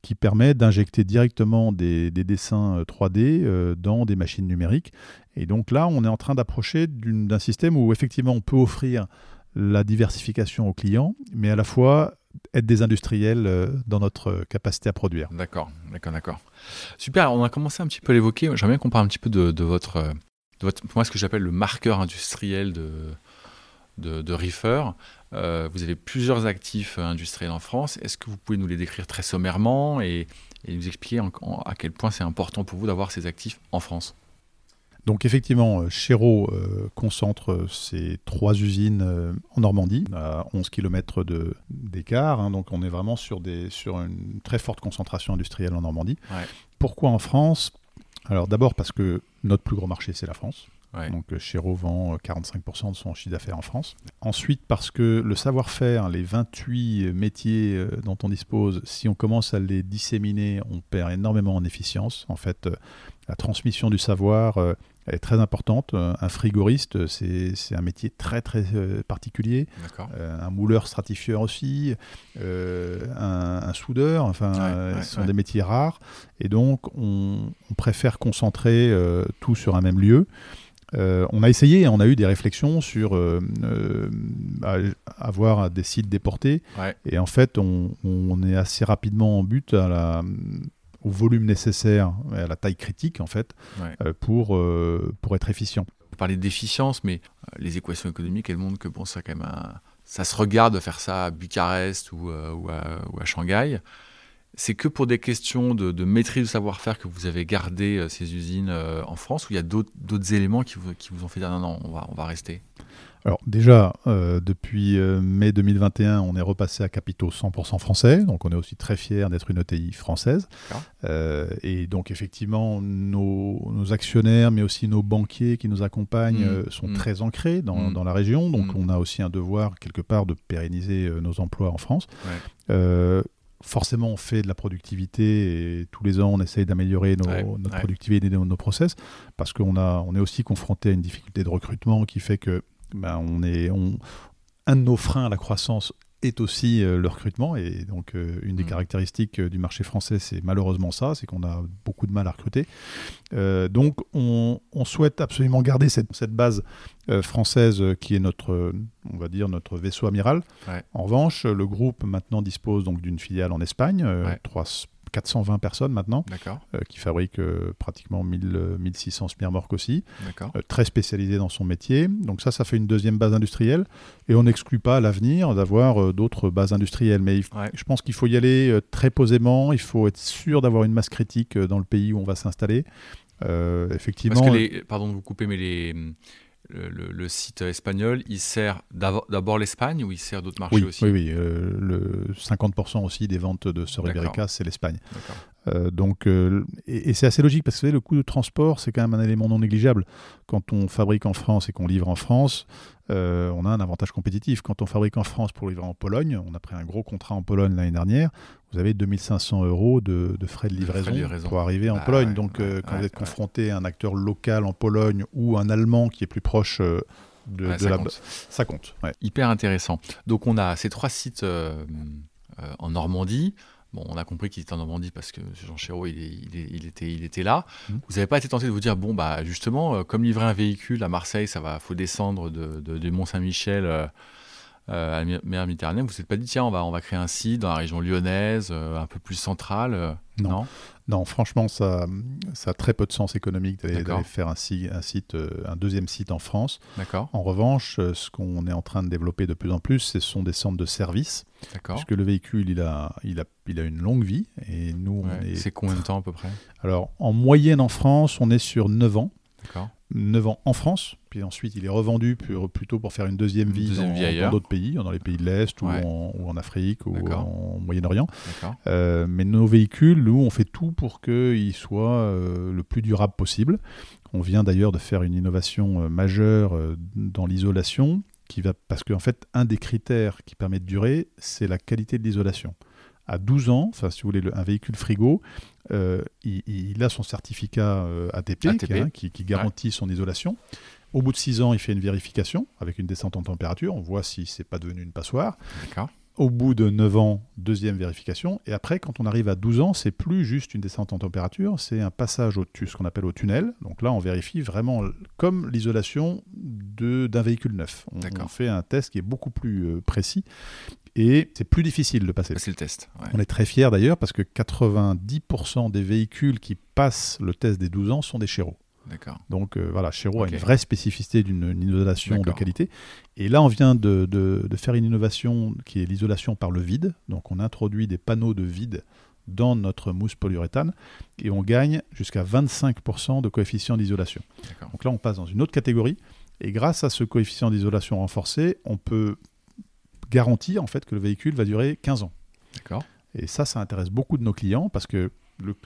qui permet d'injecter directement des, dessins 3D dans des machines numériques. Et donc là, on est en train d'approcher d'un système où effectivement on peut offrir la diversification aux clients, mais à la fois être des industriels euh, dans notre capacité à produire. D'accord, d'accord, d'accord. Super, on a commencé un petit peu à l'évoquer. J'aimerais qu'on parle un petit peu de, votre, de votre, moi, ce que j'appelle le marqueur industriel de, de, de Reefer. Euh, vous avez plusieurs actifs industriels en France. Est-ce que vous pouvez nous les décrire très sommairement et, nous expliquer à quel point c'est important pour vous d'avoir ces actifs en France? Donc effectivement, euh, Chéreau euh, concentre ses trois usines euh, en Normandie, à 11 km d'écart. Hein, donc on est vraiment sur, des, sur une très forte concentration industrielle en Normandie. Pourquoi en France? Alors d'abord parce que notre plus gros marché, c'est la France. Donc Chéreau vend 45% de son chiffre d'affaires en France. Ensuite, parce que le savoir-faire, les 28 métiers dont on dispose, si on commence à les disséminer, on perd énormément en efficience. En fait, la transmission du savoir est très importante. Euh, un frigoriste, c'est un métier très très euh, particulier. Euh, un mouleur stratifieur aussi, un, soudeur, enfin, ce sont des métiers rares. Et donc, on, préfère concentrer tout sur un même lieu. On a essayé, on a eu des réflexions sur avoir des sites déportés. Et en fait, on, on, est assez rapidement en but à la, au volume nécessaire, à la taille critique en fait, euh, pour, euh, pour être efficient. Vous parlez d'efficience, mais euh, les équations économiques, elles montrent que bon, ça, quand même ça se regarde de faire ça à Bucarest ou, ou, à, Shanghai. C'est que pour des questions de, maîtrise du savoir-faire que vous avez gardé ces usines en France ou il y a d'autres éléments qui vous, qui vous ont fait dire non, non, on va, on va rester? Alors déjà, euh, depuis euh, mai 2021, on est repassé à capitaux 100% français, donc on est aussi très fiers d'être une ETI française. Euh, et donc effectivement, nos, actionnaires, mais aussi nos banquiers qui nous accompagnent mmh. sont mmh. très ancrés dans, mmh. la région, donc on a aussi un devoir quelque part de pérenniser nos emplois en France. Forcément, on fait de la productivité et tous les ans, on essaye d'améliorer notre productivité et nos, nos process parce qu'on on est aussi confronté à une difficulté de recrutement qui fait que ben, on est, on, un de nos freins à la croissance est aussi euh, le recrutement. Et donc, euh, une des mm. caractéristiques euh, du marché français, c'est malheureusement ça, c'est qu'on a beaucoup de mal à recruter. donc, on, souhaite absolument garder cette, cette base française qui est notre, on va dire, notre vaisseau amiral. En revanche, le groupe maintenant dispose donc d'une filiale en Espagne, trois 420 personnes maintenant, euh, qui fabriquent euh, pratiquement 1000, 1600 euh, smirmorques aussi, très spécialisé dans son métier. Donc ça, ça fait une deuxième base industrielle. Et on n'exclut pas à l'avenir d'avoir d'autres bases industrielles. Mais je pense qu'il faut y aller très posément, il faut être sûr d'avoir une masse critique dans le pays où on va s'installer. effectivement. Parce que les, pardon de vous couper, mais les le, site espagnol, il sert d'abord l'Espagne ou il sert d'autres marchés aussi Oui, oui. Euh, le 50% aussi des ventes de Sœur Ibérica, c'est l'Espagne. Euh, donc, euh, et, c'est assez logique parce que le coût de transport, c'est quand même un élément non négligeable. Quand on fabrique en France et qu'on livre en France, on a un avantage compétitif. Quand on fabrique en France pour livrer en Pologne, on a pris un gros contrat en Pologne l'année dernière, vous avez 2500 euros de, frais de livraison, pour arriver en bah Pologne. Donc, quand vous êtes confronté à un acteur local en Pologne ou un Allemand qui est plus proche de, ça, la... compte. ça compte. Hyper intéressant. Donc, on a ces trois sites en Normandie. Bon, on a compris qu'il était en Normandie parce que Jean Chéreau, il, était, il était là. Mmh. Vous n'avez pas été tenté de vous dire, bon, bah justement, euh, comme livrer un véhicule à Marseille, ça va, faut descendre de, de, Mont-Saint-Michel euh, euh, à la mer Méditerranée. Vous ne vous êtes pas dit, tiens, on va, on va créer un site dans la région lyonnaise, un peu plus centrale non. non? franchement, ça, ça a très peu de sens économique d'aller faire un, un, site, un deuxième site en France. D'accord. En revanche, ce qu'on est en train de développer de plus en plus, ce sont des centres de services parce que le véhicule, il a, il, a, il a une longue vie. Et nous, C'est combien de temps à peu près? Alors, en moyenne en France, on est sur 9 ans. 9 ans en France, puis ensuite il est revendu plutôt pour faire une deuxième vie dans, d'autres pays, dans les pays de l'Est ou, en, Afrique ou en Moyen-Orient. Euh, mais nos véhicules, nous, on fait tout pour qu'ils soient euh, le plus durable possible. On vient d'ailleurs de faire une innovation euh, majeure dans l'isolation, qui va parce qu'en fait, un des critères qui permet de durer, c'est la qualité de l'isolation à 12 ans, enfin si vous voulez, un véhicule frigo, euh, il, a son certificat euh, ATP, hein, Qui, garantit son isolation. Au bout de 6 ans, il fait une vérification avec une descente en température. On voit si c'est pas devenu une passoire. Au bout de 9 ans, deuxième vérification. Et après, quand on arrive à 12 ans, c'est plus juste une descente en température, c'est un passage au ce qu'on appelle au tunnel. Donc là, on vérifie vraiment comme l'isolation d'un véhicule neuf. On, on, fait un test qui est beaucoup plus euh, précis et c'est plus difficile de passer. C'est le test. On est très fiers d'ailleurs parce que 90% des véhicules qui passent le test des 12 ans sont des. D'accord. Donc euh, voilà, Chéreau a une vraie spécificité d'une isolation de qualité. Et là, on vient de, de, faire une innovation qui est l'isolation par le vide. Donc on introduit des panneaux de vide dans notre mousse polyuréthane et on gagne jusqu'à 25% de coefficient d'isolation. Donc là, on passe dans une autre catégorie. Et grâce à ce coefficient d'isolation renforcé, on peut garantir en fait que le véhicule va durer 15 ans. D'accord. Et ça, ça intéresse beaucoup de nos clients parce que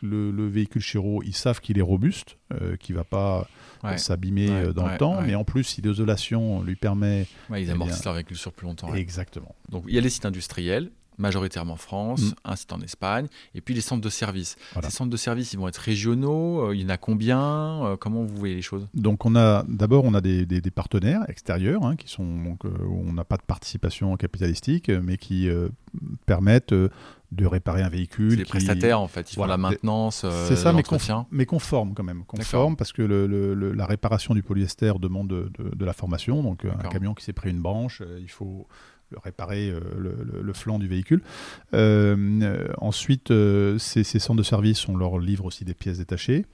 le, véhicule Chiro, ils savent qu'il est robuste, euh, qu'il ne va pas s'abîmer euh, dans le temps, mais en plus, si l'isolation lui permet... ils eh amortissent leur véhicule sur plus longtemps. Exactement. Donc il y a les sites industriels, majoritairement en France, mm. un site en Espagne, et puis les centres de services. Ces centres de services, ils vont être régionaux, euh, il y en a combien euh, Comment vous voyez les choses? Donc on a d'abord on a des, partenaires extérieurs hein, qui sont donc, euh, où on n'a pas de participation capitalistique, mais qui permettent de réparer un véhicule. Les prestataires, en fait, ils font la maintenance, c'est ça, mais, mais, conforme quand même. Conforme parce que le, la réparation du polyester demande de, la formation. Donc, un camion qui s'est pris une branche, il faut réparer euh, le, flanc du véhicule. Euh, euh, ensuite, ces, centres de service, on leur livre aussi des pièces détachées.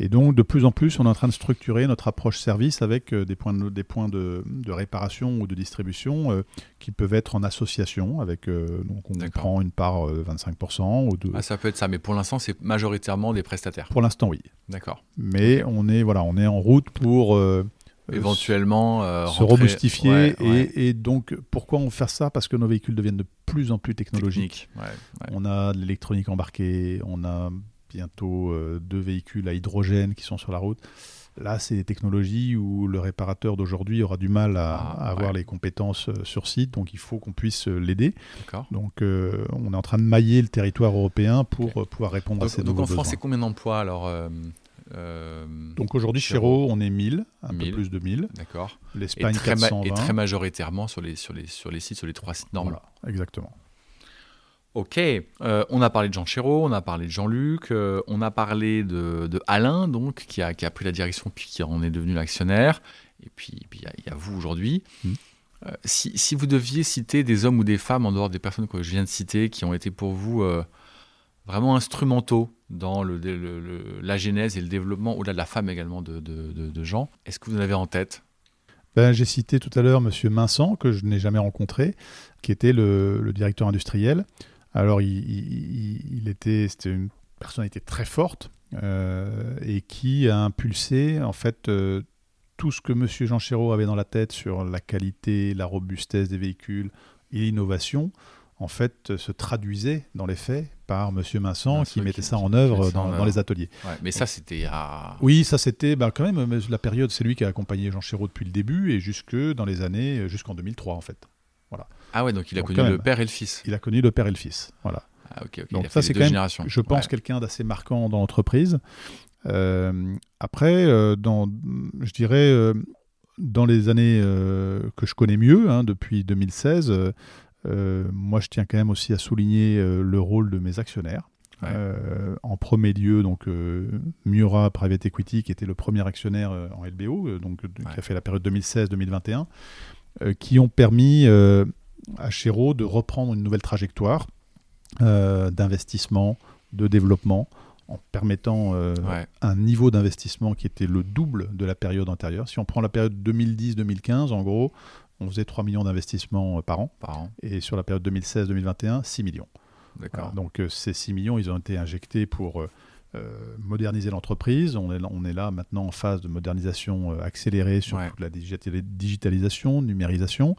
Et donc, de plus en plus, on est en train de structurer notre approche service avec des points de, des points de, réparation ou de distribution qui peuvent être en association. Avec, donc, on prend une part 25%. Ou de... ah, ça peut être ça, mais pour l'instant, c'est majoritairement des prestataires. Pour l'instant, oui. D'accord. Mais on, est, voilà, on est en route pour éventuellement euh, se robustifier. et, donc, pourquoi on fait ça? Parce que nos véhicules deviennent de plus en plus technologiques. On a de l'électronique embarquée, on a bientôt euh, deux véhicules à hydrogène qui sont sur la route. Là, c'est des technologies où le réparateur d'aujourd'hui aura du mal à, ah, avoir les compétences sur site, donc il faut qu'on puisse l'aider. Donc, on est en train de mailler le territoire européen pour pouvoir répondre à ces donc nouveaux besoins. Donc en France, c'est combien d'emplois alors euh, Donc aujourd'hui, chez on est 1000, un peu plus de 1000. D'accord. L'Espagne, et, très et très majoritairement sur les, sur, les, sur les sites, sur les trois sites normaux. Voilà, exactement. Ok, euh, on a parlé de Jean Chéreau, on a parlé de Jean-Luc, euh, on a parlé de, de, Alain, donc, qui a, qui a, pris la direction puis qui en est devenu l'actionnaire. Et puis, il y, a vous aujourd'hui. Hmm. si, si, vous deviez citer des hommes ou des femmes, en dehors des personnes que je viens de citer, qui ont été pour vous vraiment instrumentaux dans la genèse et le développement, au-delà de la femme également, de, de, Jean. Est-ce que vous en avez en tête? Ben, J'ai cité tout à l'heure M. Minsan, que je n'ai jamais rencontré, qui était le, directeur industriel. Alors, il, était, c'était une personnalité très forte euh, et qui a impulsé, en fait, euh, tout ce que M. Jean Chéreau avait dans la tête sur la qualité, la robustesse des véhicules et l'innovation en fait, se traduisait dans les faits par M. Vincent qui mettait ça en œuvre dans, les ateliers. mais ça, c'était à... Oui, ça, c'était bah, quand même la période, c'est lui qui a accompagné Jean Chéreau depuis le début et jusque dans les années, jusqu'en 2003, en fait. Voilà. Ah ouais, donc il a connu le père et le fils. Il a connu le père et le fils, voilà. Ah, ok, Donc ça, c'est quand même, je pense, quelqu'un d'assez marquant dans l'entreprise. Euh, après, euh, dans, je dirais, euh, dans les années que je connais mieux, hein, depuis 2016, euh, moi, je tiens quand même aussi à souligner euh, le rôle de mes actionnaires. Euh, en premier lieu, donc Miura Private Equity, qui était le premier actionnaire en LBO, donc qui a fait la période 2016-2021, qui ont permis à Chéreau de reprendre une nouvelle trajectoire d'investissement, de développement, en permettant un niveau d'investissement qui était le double de la période antérieure. Si on prend la période 2010-2015, en gros, on faisait 3 millions d'investissements euh, par an. Par an. Et sur la période 2016-2021, 6 millions. D'accord. donc euh, ces 6 millions, ils ont été injectés pour euh, moderniser l'entreprise. On est, on est là maintenant en phase de modernisation accélérée sur toute la digitalisation, numérisation.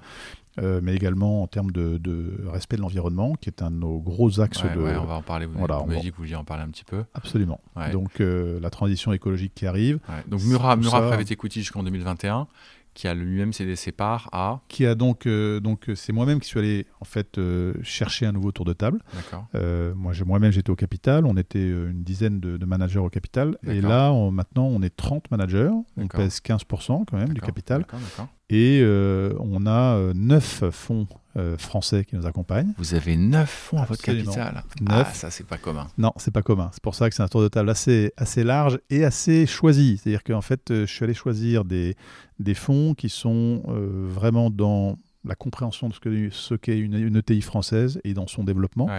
Euh, mais également en termes de, respect de l'environnement, qui est un de nos gros axes de. on va en parler. Vous voilà, m'avez dit que vous vouliez en parler un petit peu. Absolument. Donc euh, la transition écologique qui arrive. Donc Murat, Murat Private Equity jusqu'en 2021 qui a lui-même cédé ses parts à qui a donc euh, donc c'est moi-même qui suis allé en fait chercher un nouveau tour de table. D'accord. moi moi-même j'étais au capital, on était une dizaine de, managers au capital et là maintenant on est 30 managers, on pèse 15% quand même du capital. D'accord. Et euh, on a euh, neuf fonds euh, français qui nous accompagnent. Vous avez neuf fonds à votre capital Ah, ça, c'est pas commun. Non, c'est pas commun. C'est pour ça que c'est un tour de table assez, assez large et assez choisi. C'est-à-dire qu'en fait, je suis allé choisir des, des fonds qui sont vraiment dans la compréhension de ce qu'est ce une, une, ETI française et dans son développement.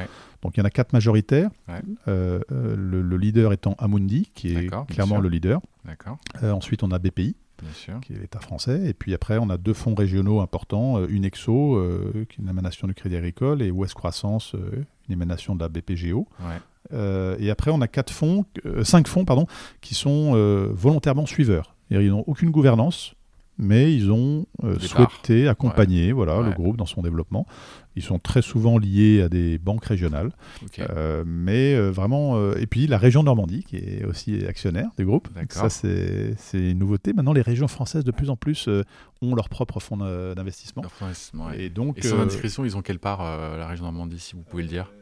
Donc il y en a quatre majoritaires. le, le, leader étant Amundi, qui est clairement le leader. ensuite, on a BPI qui est l'État français. Et puis après, on a deux fonds régionaux importants, euh, Unexo, euh, qui est une émanation du Crédit Agricole, et Ouest Croissance, euh, une émanation de la BPGO. et après, on a quatre fonds, cinq fonds pardon, qui sont volontairement suiveurs. Ils n'ont aucune gouvernance, mais ils ont souhaité accompagner voilà, le groupe dans son développement. Ils sont très souvent liés à des banques régionales. Euh, mais euh, vraiment. Euh, et puis la région Normandie, qui est aussi actionnaire du groupe. Ça, c'est une nouveauté. Maintenant, les régions françaises, de plus en plus, ont leur propre fonds d'investissement. Et donc. Et sans indiscrétion, ils ont quelle part, la région Normandie, si vous pouvez le dire?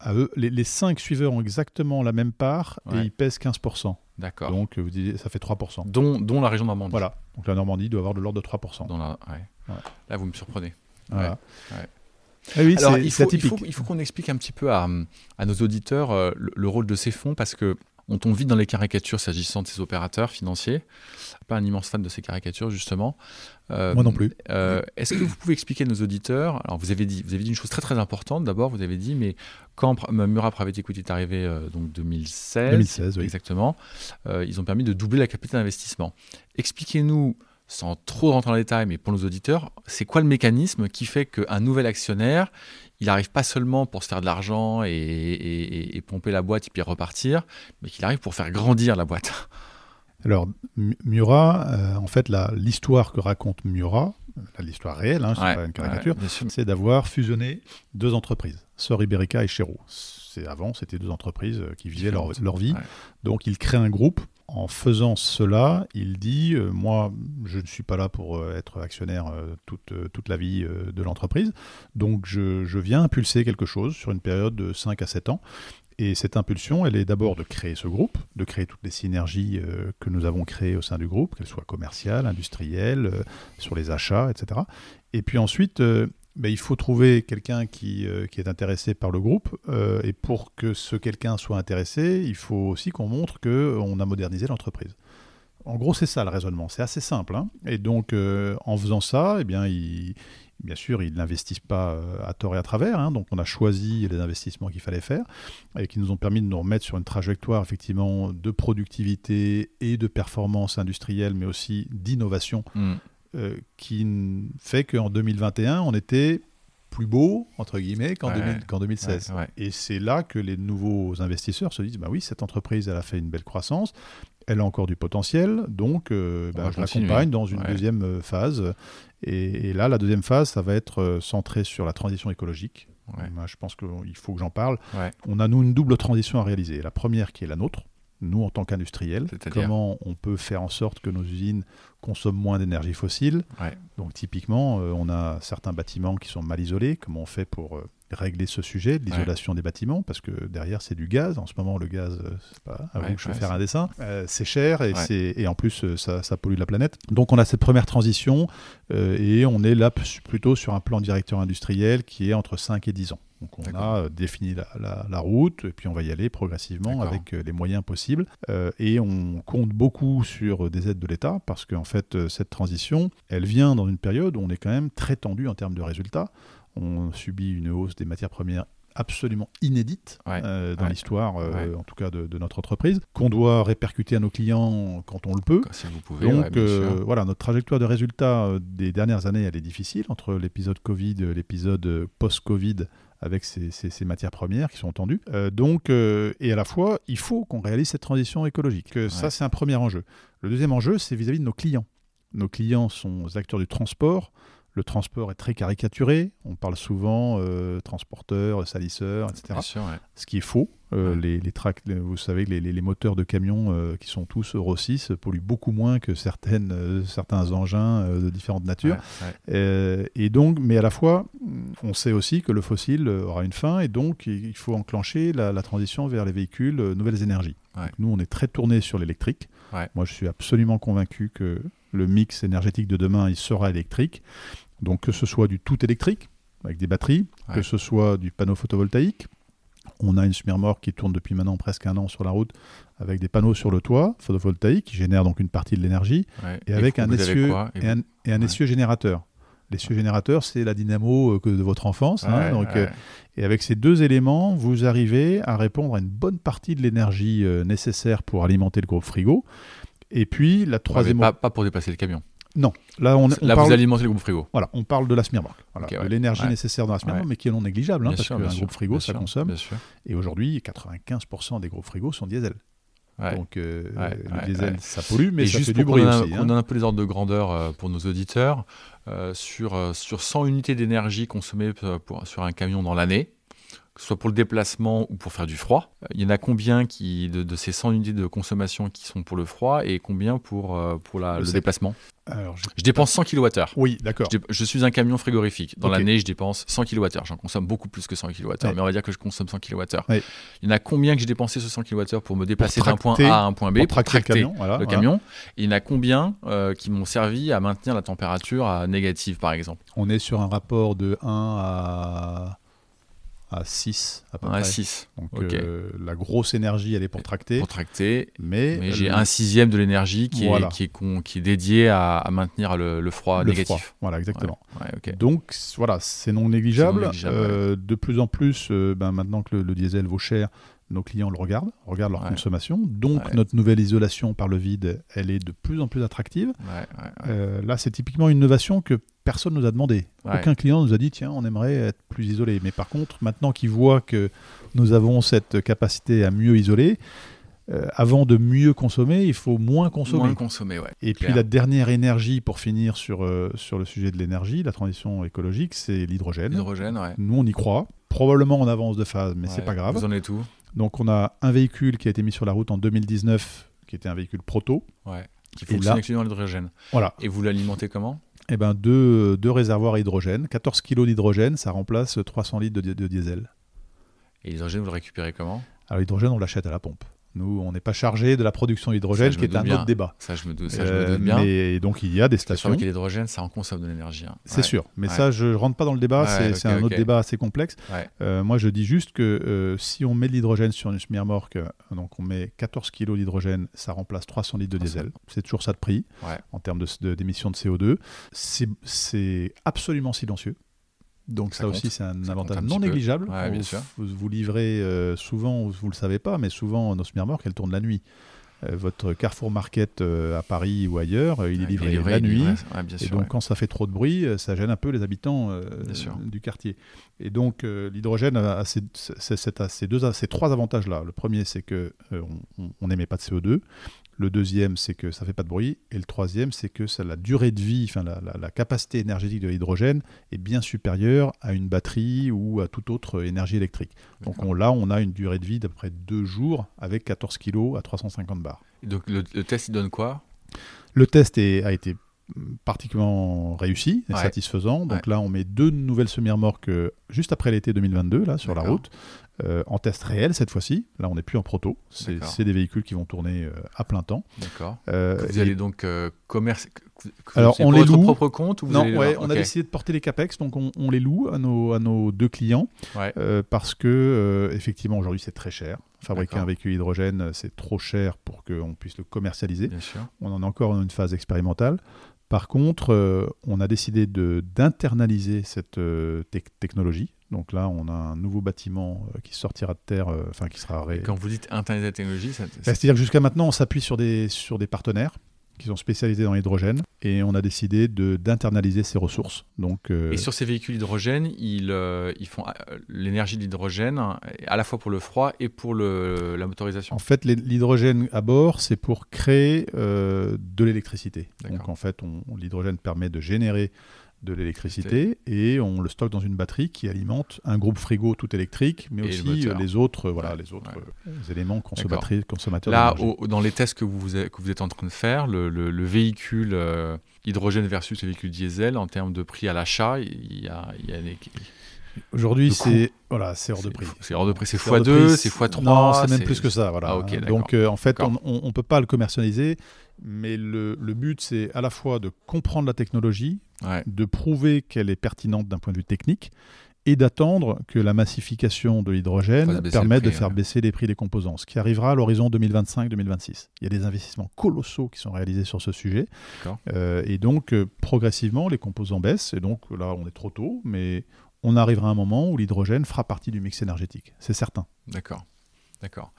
À eux, les, cinq suiveurs ont exactement la même part et ils pèsent 15%. D'accord. Donc, vous dites, ça fait 3%. Dont, dont, la région Normandie. Voilà. Donc, la Normandie doit avoir de l'ordre de 3%. Là, vous me surprenez. Voilà. Ah oui, Alors, il faut, il faut, qu'on explique un petit peu à, nos auditeurs euh, le, rôle de ces fonds parce que on tombe vite dans les caricatures s'agissant de ces opérateurs financiers. Pas un immense fan de ces caricatures justement. Euh, Moi non plus. Euh, est-ce que vous pouvez expliquer à nos auditeurs Alors vous avez dit, vous avez dit une chose très très importante. D'abord, vous avez dit, mais quand Murat Private Equity est arrivé, donc 2016, 2016 oui. exactement, ils ont permis de doubler la capitale d'investissement. Expliquez-nous sans trop rentrer dans les détails, mais pour nos auditeurs, c'est quoi le mécanisme qui fait qu'un nouvel actionnaire, il n'arrive pas seulement pour se faire de l'argent et, pomper la boîte et puis repartir, mais qu'il arrive pour faire grandir la boîte Alors, Murat, euh, en fait, l'histoire que raconte Murat, l'histoire réelle, hein, c'est pas une caricature, c'est d'avoir fusionné deux entreprises, Sor Iberica et Chéreau. Avant, c'était deux entreprises euh, qui vivaient leur, leur, vie. Donc, il crée un groupe en faisant cela, il dit euh, Moi, je ne suis pas là pour euh, être actionnaire euh, toute, toute, la vie de l'entreprise, donc je, je, viens impulser quelque chose sur une période de 5 à 7 ans. Et cette impulsion, elle est d'abord de créer ce groupe, de créer toutes les synergies que nous avons créées au sein du groupe, qu'elles soient commerciales, industrielles, sur les achats, etc. Et puis ensuite, il faut trouver quelqu'un qui, euh, qui, est intéressé par le groupe. Euh, et pour que ce quelqu'un soit intéressé, il faut aussi qu'on montre qu'on a modernisé l'entreprise. En gros, c'est ça le raisonnement. C'est assez simple. Hein. et donc, euh, en faisant ça, eh bien, bien sûr, ils n'investissent pas à tort et à travers. Hein. donc, on a choisi les investissements qu'il fallait faire et qui nous ont permis de nous remettre sur une trajectoire, effectivement, de productivité et de performance industrielle, mais aussi d'innovation. Mmh. Euh, qui fait qu'en 2021, on était plus beau, entre guillemets, qu'en 2016. Et c'est là que les nouveaux investisseurs se disent, bah oui, cette entreprise, elle a fait une belle croissance, elle a encore du potentiel, donc euh, bah, je l'accompagne dans une deuxième euh, phase. Et, là, la deuxième phase, ça va être centré sur la transition écologique. je pense qu'il faut que j'en parle. On a, nous, une double transition à réaliser. La première qui est la nôtre, nous en tant qu'industriels, comment on peut faire en sorte que nos usines consomment moins d'énergie fossile. Donc typiquement, euh, on a certains bâtiments qui sont mal isolés, comment on fait pour euh, régler ce sujet de l'isolation des bâtiments, parce que derrière c'est du gaz. En ce moment, le gaz, euh, c'est pas à vous que je vais faire un dessin, c'est cher et, et, en plus ça, ça, pollue la planète. Donc on a cette première transition et on est là plutôt sur un plan directeur industriel qui est entre 5 et 10 ans. Donc on a défini la, route et puis on va y aller progressivement avec les moyens possibles. Euh, et on compte beaucoup sur des aides de l'État parce qu'en fait cette transition, elle vient dans une période où on est quand même très tendu en termes de résultats. On subit une hausse des matières premières absolument inédite dans l'histoire, en tout cas de, notre entreprise, qu'on doit répercuter à nos clients quand on le peut. Si vous pouvez, Donc voilà, notre trajectoire de résultats des dernières années, elle est difficile. Entre l'épisode Covid, l'épisode post-Covid avec ces, matières premières qui sont tendues. Euh, donc, euh, et à la fois, il faut qu'on réalise cette transition écologique. Ça, c'est un premier enjeu. Le deuxième enjeu, c'est vis-à-vis de nos clients. Nos clients sont acteurs du transport, le transport est très caricaturé. On parle souvent euh, transporteur, salisseur, etc. Ce qui est faux. Euh, les, les vous savez, les, les, moteurs de camions euh, qui sont tous Euro 6 polluent beaucoup moins que certaines, certains engins de différentes natures. et donc, mais à la fois, on sait aussi que le fossile aura une fin et donc il faut enclencher la, transition vers les véhicules nouvelles énergies. nous, on est très tourné sur l'électrique. Moi, je suis absolument convaincu que le mix énergétique de demain, il sera électrique. Donc que ce soit du tout électrique, avec des batteries, que ce soit du panneau photovoltaïque. On a une Smirmor qui tourne depuis maintenant presque un an sur la route avec des panneaux sur le toit photovoltaïques qui génèrent donc une partie de l'énergie et, avec un essieu, et, un, essieu générateur. L'essieu générateur, c'est la dynamo euh, de votre enfance. Hein, donc, euh, et avec ces deux éléments, vous arrivez à répondre à une bonne partie de l'énergie euh, nécessaire pour alimenter le groupe frigo. Et puis la troisième. pas, pas, pour dépasser le camion. Non, là on, là vous alimentez le groupe frigo. Voilà, on parle de la Smirnoff, voilà, l'énergie nécessaire dans la Smirnoff, mais qui est non négligeable, hein, parce qu'un groupe frigo ça consomme. Et aujourd'hui, 95% des groupes frigos sont diesel. Donc euh, le diesel, ça pollue, mais ça juste fait du bruit aussi. On a un peu les ordres de grandeur euh, pour nos auditeurs. Euh, sur, sur 100 unités d'énergie consommées pour, sur un camion dans l'année, que ce soit pour le déplacement ou pour faire du froid. Il y en a combien qui, de, ces 100 unités de consommation qui sont pour le froid et combien pour, euh, pour la, le déplacement? Alors, je... dépense 100 kWh. Oui, d'accord. Je, suis un camion frigorifique. Dans l'année, je dépense 100 kWh. J'en consomme beaucoup plus que 100 kWh, mais on va dire que je consomme 100 kWh. Il y en a combien que j'ai dépensé ce 100 kWh pour me déplacer d'un point A à un point B, pour, tracter, le camion, le camion. il y en a combien euh, qui m'ont servi à maintenir la température à négative, par exemple? On est sur un rapport de 1 à à 6 à peu près. 6. Donc euh, la grosse énergie, elle est pour tracter. Pour tracter. Mais, j'ai un sixième de l'énergie qui, est, qui, est, qui est dédié à, maintenir le, froid négatif. Voilà, exactement. Donc voilà, c'est non négligeable. Euh, de plus en plus, euh, ben, maintenant que le, diesel vaut cher, nos clients le regardent, regardent leur consommation. Donc notre nouvelle isolation par le vide, elle est de plus en plus attractive. là, c'est typiquement une innovation que personne ne nous a demandé. Aucun client nous a dit tiens, on aimerait être plus isolé. Mais par contre, maintenant qu'ils voient que nous avons cette capacité à mieux isoler, euh, avant de mieux consommer, il faut moins consommer. Moins consommer, ouais. Et puis la dernière énergie, pour finir sur, euh, sur le sujet de l'énergie, la transition écologique, c'est l'hydrogène. L'hydrogène, ouais. Nous, on y croit. Probablement en avance de phase, mais c'est pas grave. Vous en êtes où? Donc on a un véhicule qui a été mis sur la route en 2019, qui était un véhicule proto. Ouais. Qui fonctionne avec l'hydrogène. Voilà. Et vous l'alimentez comment? Eh ben, deux, deux, réservoirs à hydrogène. 14 kg d'hydrogène, ça remplace 300 litres de, de diesel. Et l'hydrogène, vous le récupérez comment? Alors l'hydrogène, on l'achète à la pompe. Nous, on n'est pas chargé de la production d'hydrogène, qui est un autre débat. Ça, je me, doute, ça, je me euh, doute bien. Mais donc, il y a des stations. C'est l'hydrogène, ça en consomme de l'énergie. Hein. C'est sûr. Mais ça, je ne rentre pas dans le débat. c'est un autre débat assez complexe. Euh, moi, je dis juste que euh, si on met de l'hydrogène sur une smirmorque, donc on met 14 kg d'hydrogène, ça remplace 300 litres de diesel. C'est toujours ça de prix en termes d'émissions de, de, CO2. C'est absolument silencieux. Donc ça, aussi, c'est un avantage non négligeable. bien sûr. Vous, livrez euh, souvent, vous ne le savez pas, mais souvent nos smirmorques, elles tournent la nuit. Euh, votre Carrefour Market euh, à Paris ou ailleurs, il est livré, la nuit. et donc quand ça fait trop de bruit, ça gêne un peu les habitants du quartier. Et donc l'hydrogène a, ces, deux, ces trois avantages-là. Le premier, c'est que on n'émet pas de CO2. Le deuxième, c'est que ça ne fait pas de bruit. Et le troisième, c'est que ça, la durée de vie, enfin, la, capacité énergétique de l'hydrogène est bien supérieure à une batterie ou à toute autre énergie électrique. Donc là, on a une durée de vie d'à peu près deux jours avec 14 kg à 350 bars. donc le, test, il donne quoi? Le test a été particulièrement réussi et satisfaisant. Donc là, on met deux nouvelles semi-remorques euh, juste après l'été 2022 là sur la route. Euh, en test réel cette fois-ci. Là, on n'est plus en proto. C'est des véhicules qui vont tourner euh, à plein temps. D'accord. vous allez donc commerce. Alors, on les votre loue. propre compte ou Non, on a décidé de porter les capex, donc on, les loue à nos, à nos deux clients parce que effectivement aujourd'hui c'est très cher. Fabriquer un véhicule hydrogène, c'est trop cher pour qu'on puisse le commercialiser. Bien sûr. On en est encore dans une phase expérimentale. Par contre, euh, on a décidé d'internaliser cette euh, technologie. Donc là, on a un nouveau bâtiment qui sortira de terre, enfin qui sera. Quand vous dites internaliser la technologie, ça... Bah, c'est-à-dire que jusqu'à maintenant, on s'appuie sur des, sur des partenaires qui sont spécialisés dans l'hydrogène et on a décidé d'internaliser ces ressources. Donc, euh, Et sur ces véhicules hydrogène, ils, euh, ils font euh, l'énergie de l'hydrogène à la fois pour le froid et pour le, la motorisation En fait, l'hydrogène à bord, c'est pour créer de l'électricité. Donc en fait, l'hydrogène permet de générer de l'électricité et on le stocke dans une batterie qui alimente un groupe frigo tout électrique, mais aussi euh, les autres, voilà, les autres euh, éléments consommateurs. Là, dans les tests que vous, que vous êtes en train de faire, le, véhicule euh, hydrogène versus le véhicule diesel, en termes de prix à l'achat, il y a, il y a Aujourd'hui, c'est voilà, c'est hors de prix. C'est hors de prix, c'est x2, c'est x3. Non, c'est même plus que ça. Voilà. Ah, Donc, en fait, on ne peut pas le commercialiser, mais le, le but, c'est à la fois de comprendre la technologie, de prouver qu'elle est pertinente d'un point de vue technique, et d'attendre que la massification de l'hydrogène permette de faire baisser les prix des composants, ce qui arrivera à l'horizon 2025-2026. Il y a des investissements colossaux qui sont réalisés sur ce sujet, euh, et donc euh, progressivement les composants baissent, et donc là on est trop tôt, mais on arrivera à un moment où l'hydrogène fera partie du mix énergétique, c'est certain. D'accord, d'accord.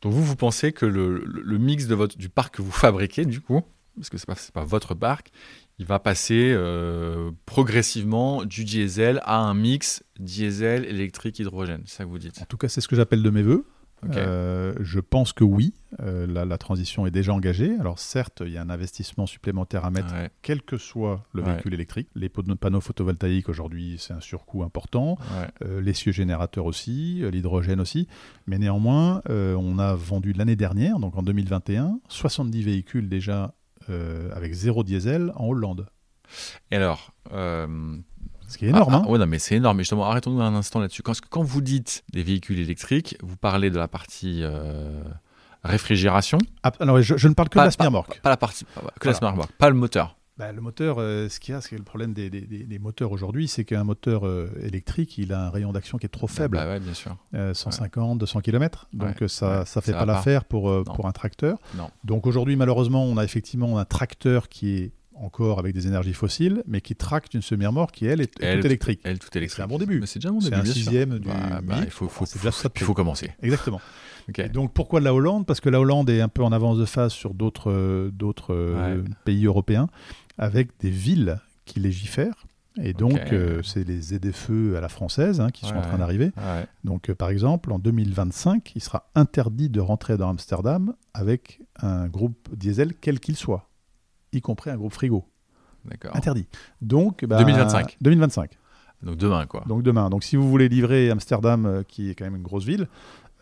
Donc vous, vous pensez que le, mix de votre, du parc que vous fabriquez, du coup, parce que ce n'est pas, pas, votre parc, il va passer euh, progressivement du diesel à un mix diesel, électrique, hydrogène. C'est ça que vous dites En tout cas, c'est ce que j'appelle de mes voeux. Euh, je pense que oui, euh, la, transition est déjà engagée. Alors certes, il y a un investissement supplémentaire à mettre, quel que soit le véhicule électrique. Les panneaux photovoltaïques aujourd'hui, c'est un surcoût important. Euh, les cieux générateurs aussi, l'hydrogène aussi. Mais néanmoins, on a vendu l'année dernière, donc en 2021, 70 véhicules déjà avec zéro diesel en Hollande. Et alors, ce qui est énorme. Ah, ah, hein. mais c'est énorme. Mais justement, arrêtons-nous un instant là-dessus. Quand, quand, vous dites des véhicules électriques, vous parlez de la partie euh, réfrigération. Ah, alors, je, ne parle que de la smearmork. Pas, la partie, que la smearmork, pas le moteur. Bah, le moteur, euh, ce qu'il y a, c'est le problème des, des, des moteurs aujourd'hui, c'est qu'un moteur euh, électrique, il a un rayon d'action qui est trop faible. Bah, ouais, bien sûr. 150, 200 km. Donc ça ne fait pas l'affaire pour, pour un tracteur. Non. Donc aujourd'hui, malheureusement, on a effectivement un tracteur qui est encore avec des énergies fossiles, mais qui tracte une semi-remorque qui, elle, est toute électrique. Elle, toute électrique. C'est un bon début. c'est déjà un bon début. C'est un sixième du. Bah, bah, il faut, faut, faut, faut commencer. Exactement. donc pourquoi la Hollande? Parce que la Hollande est un peu en avance de phase sur d'autres pays européens, avec des villes qui légifèrent. Et donc, euh, c'est les ZFE à la française hein, qui sont en train d'arriver. Donc, euh, par exemple, en 2025, il sera interdit de rentrer dans Amsterdam avec un groupe diesel, quel qu'il soit y compris un groupe frigo. D'accord. Interdit. Donc, 2025. Bah, 2025. Donc demain, quoi. Donc demain. Donc si vous voulez livrer Amsterdam, euh, qui est quand même une grosse ville,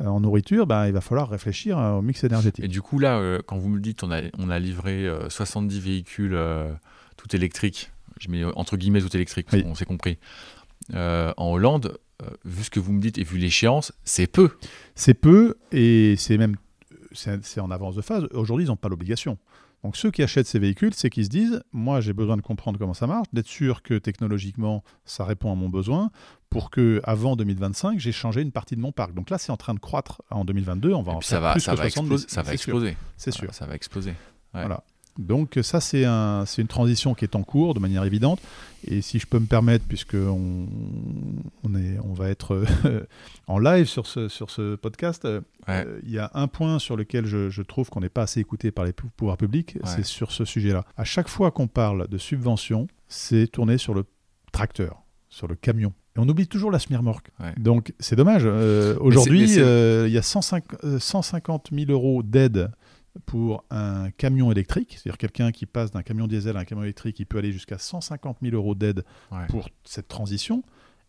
en nourriture, bah, il va falloir réfléchir euh, au mix énergétique. Et du coup, là, quand vous me dites on a, on a livré 70 véhicules tout électriques, je mets entre guillemets tout électriques, on s'est compris, en Hollande, vu ce que vous me dites et vu l'échéance, c'est peu. C'est peu et c'est même c'est en avance de phase. Aujourd'hui, ils n'ont pas l'obligation. Donc ceux qui achètent ces véhicules, c'est qu'ils se disent, moi j'ai besoin de comprendre comment ça marche, d'être sûr que technologiquement ça répond à mon besoin, pour que avant 2025 j'ai changé une partie de mon parc. Donc là c'est en train de croître en 2022, on va en faire ça va, plus ça va exploser, ça va exploser. C'est sûr. Ça va exploser. Voilà. Donc ça, c'est un, une transition qui est en cours de manière évidente. Et si je peux me permettre, puisque on, est, on va être en live sur ce, sur ce podcast, euh, il y a un point sur lequel je, trouve qu'on n'est pas assez écouté par les pouvoirs publics, c'est sur ce sujet-là. À chaque fois qu'on parle de subvention, c'est tourné sur le tracteur, sur le camion. Et on oublie toujours la semi-remorque. Donc c'est dommage. Euh, aujourd'hui, euh, il y a 150, 150 000 euros d'aide pour un camion électrique, c'est-à-dire quelqu'un qui passe d'un camion diesel à un camion électrique, il peut aller jusqu'à 150 000 euros d'aide pour cette transition,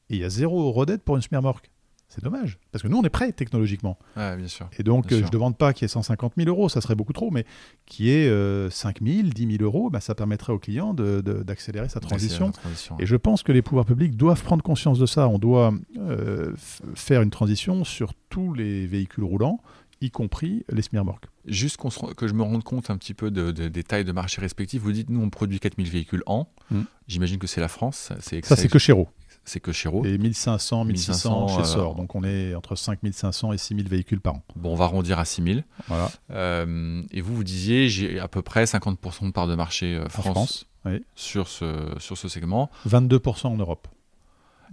et il y a zéro euro d'aide pour une semi-remorque. C'est dommage, parce que nous, on est prêts technologiquement. bien sûr. Et donc, je ne demande pas qu'il y ait 150 000 euros, ça serait beaucoup trop, mais qu'il y ait 5 000, 10 000 euros, bah, ça permettrait au client d'accélérer sa transition. Et je pense que les pouvoirs publics doivent prendre conscience de ça. On doit euh, faire une transition sur tous les véhicules roulants y compris les semi-remorques. Juste que je me rende compte un petit peu de, des tailles de marché respectives, vous dites nous on produit 4000 véhicules an, hmm. j'imagine que c'est la France. Ça c'est que Chéreau. C'est que Chéreau. Et 1500, 1600 chez SOR, euh, donc on est entre 5500 et 6000 véhicules par an. Bon, on va arrondir à 6000. Voilà. Euh, et vous, vous disiez, j'ai à peu près 50% de part de marché euh, France, sur, ce, sur ce segment. 22% en Europe.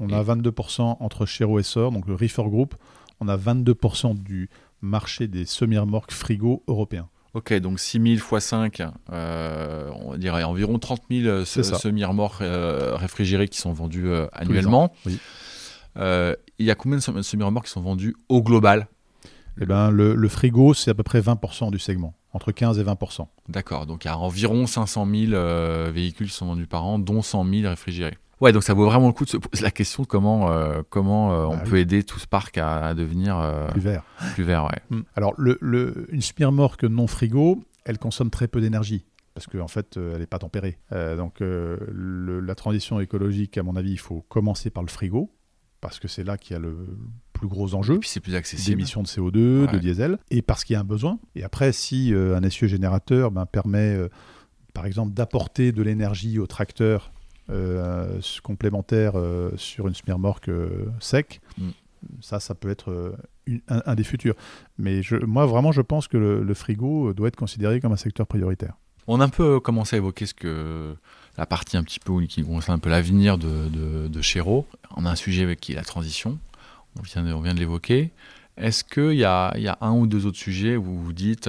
On a 22% entre Chéreau et Sor, donc le Reefer Group. On a 22% du marché des semi-remorques frigo européens. Ok, donc 6000 x 5, on dirait environ 30 000 semi-remorques euh, réfrigérés qui sont vendus euh, annuellement. Euh, il y a combien de semi-remorques qui sont vendus au global? Eh ben, le, le frigo, c'est à peu près 20% du segment, entre 15 et 20%. D'accord, donc il y a environ 500 000 véhicules qui sont vendus par an, dont 100 000 réfrigérés. Ouais, donc ça vaut vraiment le coup de se poser la question de comment, euh, comment euh, on bah peut aider tout ce parc à, devenir euh, plus vert. Plus vert, ouais. Hmm. Alors, le, le, une remorque non frigo, elle consomme très peu d'énergie parce qu'en en fait, elle n'est pas tempérée. donc, la transition écologique, à mon avis, il faut commencer par le frigo parce que c'est là qu'il y a le plus gros enjeu. Et puis c'est plus accessible. D'émissions de CO2, de diesel, et parce qu'il y a un besoin. Et après, si un essieu générateur ben, permet, par exemple, d'apporter de l'énergie au tracteur complémentaire euh, sur une semi-remorque euh, sec, mm. ça, ça peut être un, des futurs. Mais je, moi, vraiment, je pense que le, frigo doit être considéré comme un secteur prioritaire. On a un peu commencé à évoquer ce que la partie un petit peu qui concerne un peu l'avenir de, de, de Chéreau. On a un sujet avec qui est la transition. On vient de, de l'évoquer. Est-ce qu'il y a, y a, un ou deux autres sujets où vous vous dites,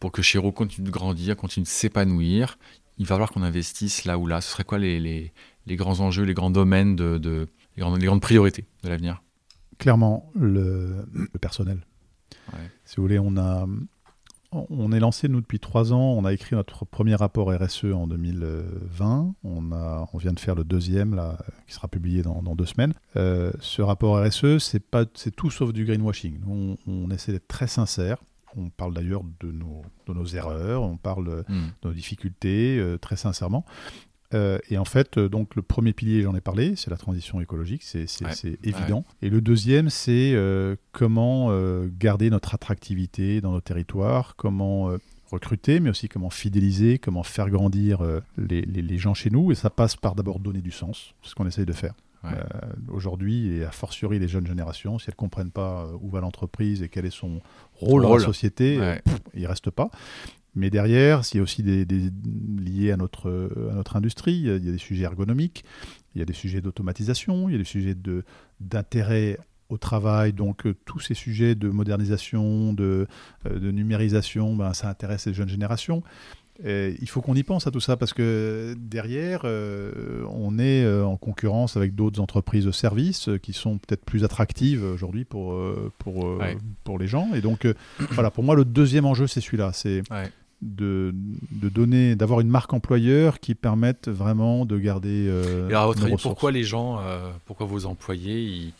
pour que Chéreau continue de grandir, continue de s'épanouir, il va falloir qu'on investisse là ou là Ce serait quoi les, les, grands enjeux, les grands domaines, de, les, grandes, priorités de l'avenir? Clairement, le, personnel. Si vous voulez, on a, on est lancé, nous, depuis trois ans. On a écrit notre premier rapport RSE en 2020. On, a, on vient de faire le deuxième, là, qui sera publié dans, deux semaines. Euh, ce rapport RSE, c'est tout sauf du greenwashing. On, on essaie d'être très sincère. On parle d'ailleurs de nos, de nos, erreurs, on parle hmm. de nos difficultés, euh, très sincèrement. Euh, et en fait, euh, donc le premier pilier, j'en ai parlé, c'est la transition écologique, c'est évident. Et le deuxième, c'est comment garder notre attractivité dans nos territoires, comment recruter, mais aussi comment fidéliser, comment faire grandir les, les, les, gens chez nous. Et ça passe par d'abord donner du sens, c'est ce qu'on essaye de faire. Aujourd'hui, et a fortiori les jeunes générations, si elles ne comprennent pas où va l'entreprise et quel est son, rôle, dans la société, euh, il ne reste pas. Mais derrière, s'il y a aussi des, liés à notre, à notre industrie, il y a des sujets ergonomiques, il y a des sujets d'automatisation, il y a des sujets d'intérêt au travail, donc euh, tous ces sujets de modernisation, de, euh, de numérisation, ben, ça intéresse les jeunes générations il faut qu'on y pense à tout ça parce que derrière, euh, on est euh, en concurrence avec d'autres entreprises de services qui sont peut-être plus attractives aujourd'hui pour, euh, pour, pour les gens. Et donc, voilà, pour moi, le deuxième enjeu, c'est celui-là. C'est de, de, donner, d'avoir une marque employeur qui permette vraiment de garder. et à votre avis, pourquoi les gens, pourquoi vos employés, ils,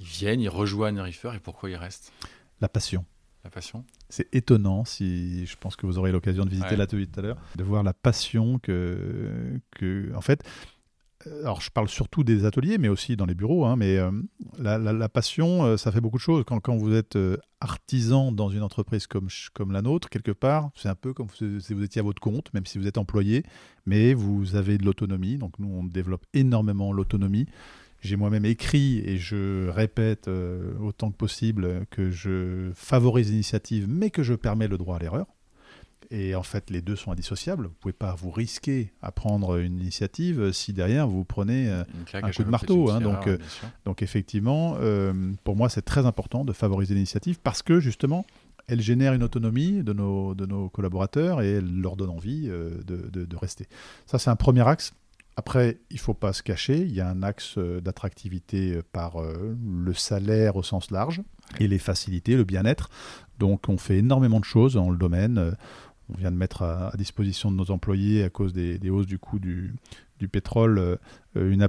ils viennent, ils rejoignent Reefer et pourquoi ils restent? La passion. La passion c'est étonnant, si je pense que vous aurez l'occasion de visiter l'atelier tout à l'heure, de voir la passion que, que, en fait, euh, alors je parle surtout des ateliers, mais aussi dans les bureaux, hein, mais euh, la, passion, euh, ça fait beaucoup de choses. Quand, quand vous êtes artisan dans une entreprise comme, comme la nôtre, quelque part, c'est un peu comme si vous étiez à votre compte, même si vous êtes employé, mais vous avez de l'autonomie. Donc nous, on développe énormément l'autonomie. J'ai moi-même écrit et je répète euh, autant que possible que je favorise l'initiative, mais que je permets le droit à l'erreur. Et en fait, les deux sont indissociables. Vous ne pouvez pas vous risquer à prendre une initiative si derrière vous prenez euh, un coup de marteau. Hein. donc, euh, donc effectivement, pour moi, c'est très important de favoriser l'initiative parce que justement, elle génère une autonomie de nos, de nos collaborateurs et elle leur donne envie de, de, de rester. Ça, c'est un premier axe. Après, il ne faut pas se cacher, il y a un axe euh, d'attractivité euh, par euh, le salaire au sens large et les facilités, le bien-être. Donc on fait énormément de choses dans le domaine. On vient de mettre à, disposition de nos employés, à cause des, hausses du coût du, pétrole, une,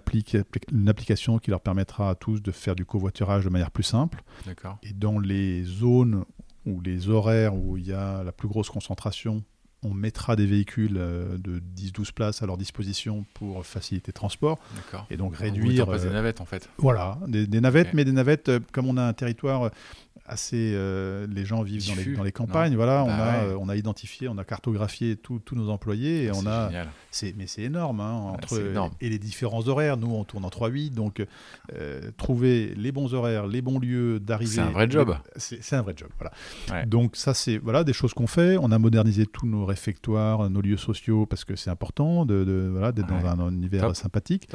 une, application qui leur permettra à tous de faire du covoiturage de manière plus simple. Et dans les zones ou les horaires où il y a la plus grosse concentration on mettra des véhicules euh, de 10-12 places à leur disposition pour faciliter le transport. Et donc réduire. des euh, navettes en fait. Voilà, des, navettes, mais des navettes, euh, comme on a un territoire assez. Euh, les gens vivent dans les, dans les, campagnes. Voilà, on, bah a, euh, on a identifié, on a cartographié tous nos employés et on a. Mais c'est énorme, hein, entre, Et les différents horaires. Nous, on tourne en 3-8, donc euh, trouver les bons horaires, les bons lieux d'arrivée. C'est un vrai job. C'est un vrai job, voilà. Donc, ça, c'est voilà, des choses qu'on fait. On a modernisé tous nos réfectoires, nos lieux sociaux, parce que c'est important d'être de, voilà, dans un univers sympathique.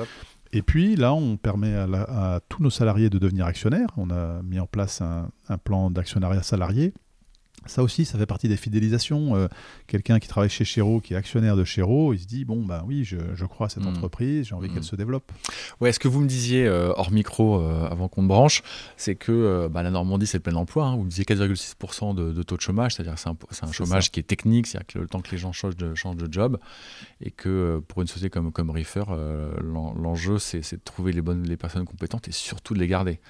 Et puis là, on permet à, tous nos salariés de devenir actionnaires. On a mis en place un plan d'actionnariat salarié ça aussi, ça fait partie des fidélisations. Euh, quelqu'un qui travaille chez Chéreau, qui est actionnaire de Chéreau, il se dit bon ben oui, je, crois à cette hmm. entreprise, j'ai envie qu'elle hmm. se développe. Ouais, ce que vous me disiez euh, hors micro euh, avant qu'on branche, c'est que bah, la Normandie c'est le plein emploi. Hein. vous me disiez 4,6% de, taux de chômage, c'est-à-dire que c'est un, chômage qui est technique, c'est-à-dire que le temps que les gens changent de, changent de job, et que pour une société comme comme Reefer, l'enjeu c'est de trouver les bonnes les personnes compétentes et surtout de les garder.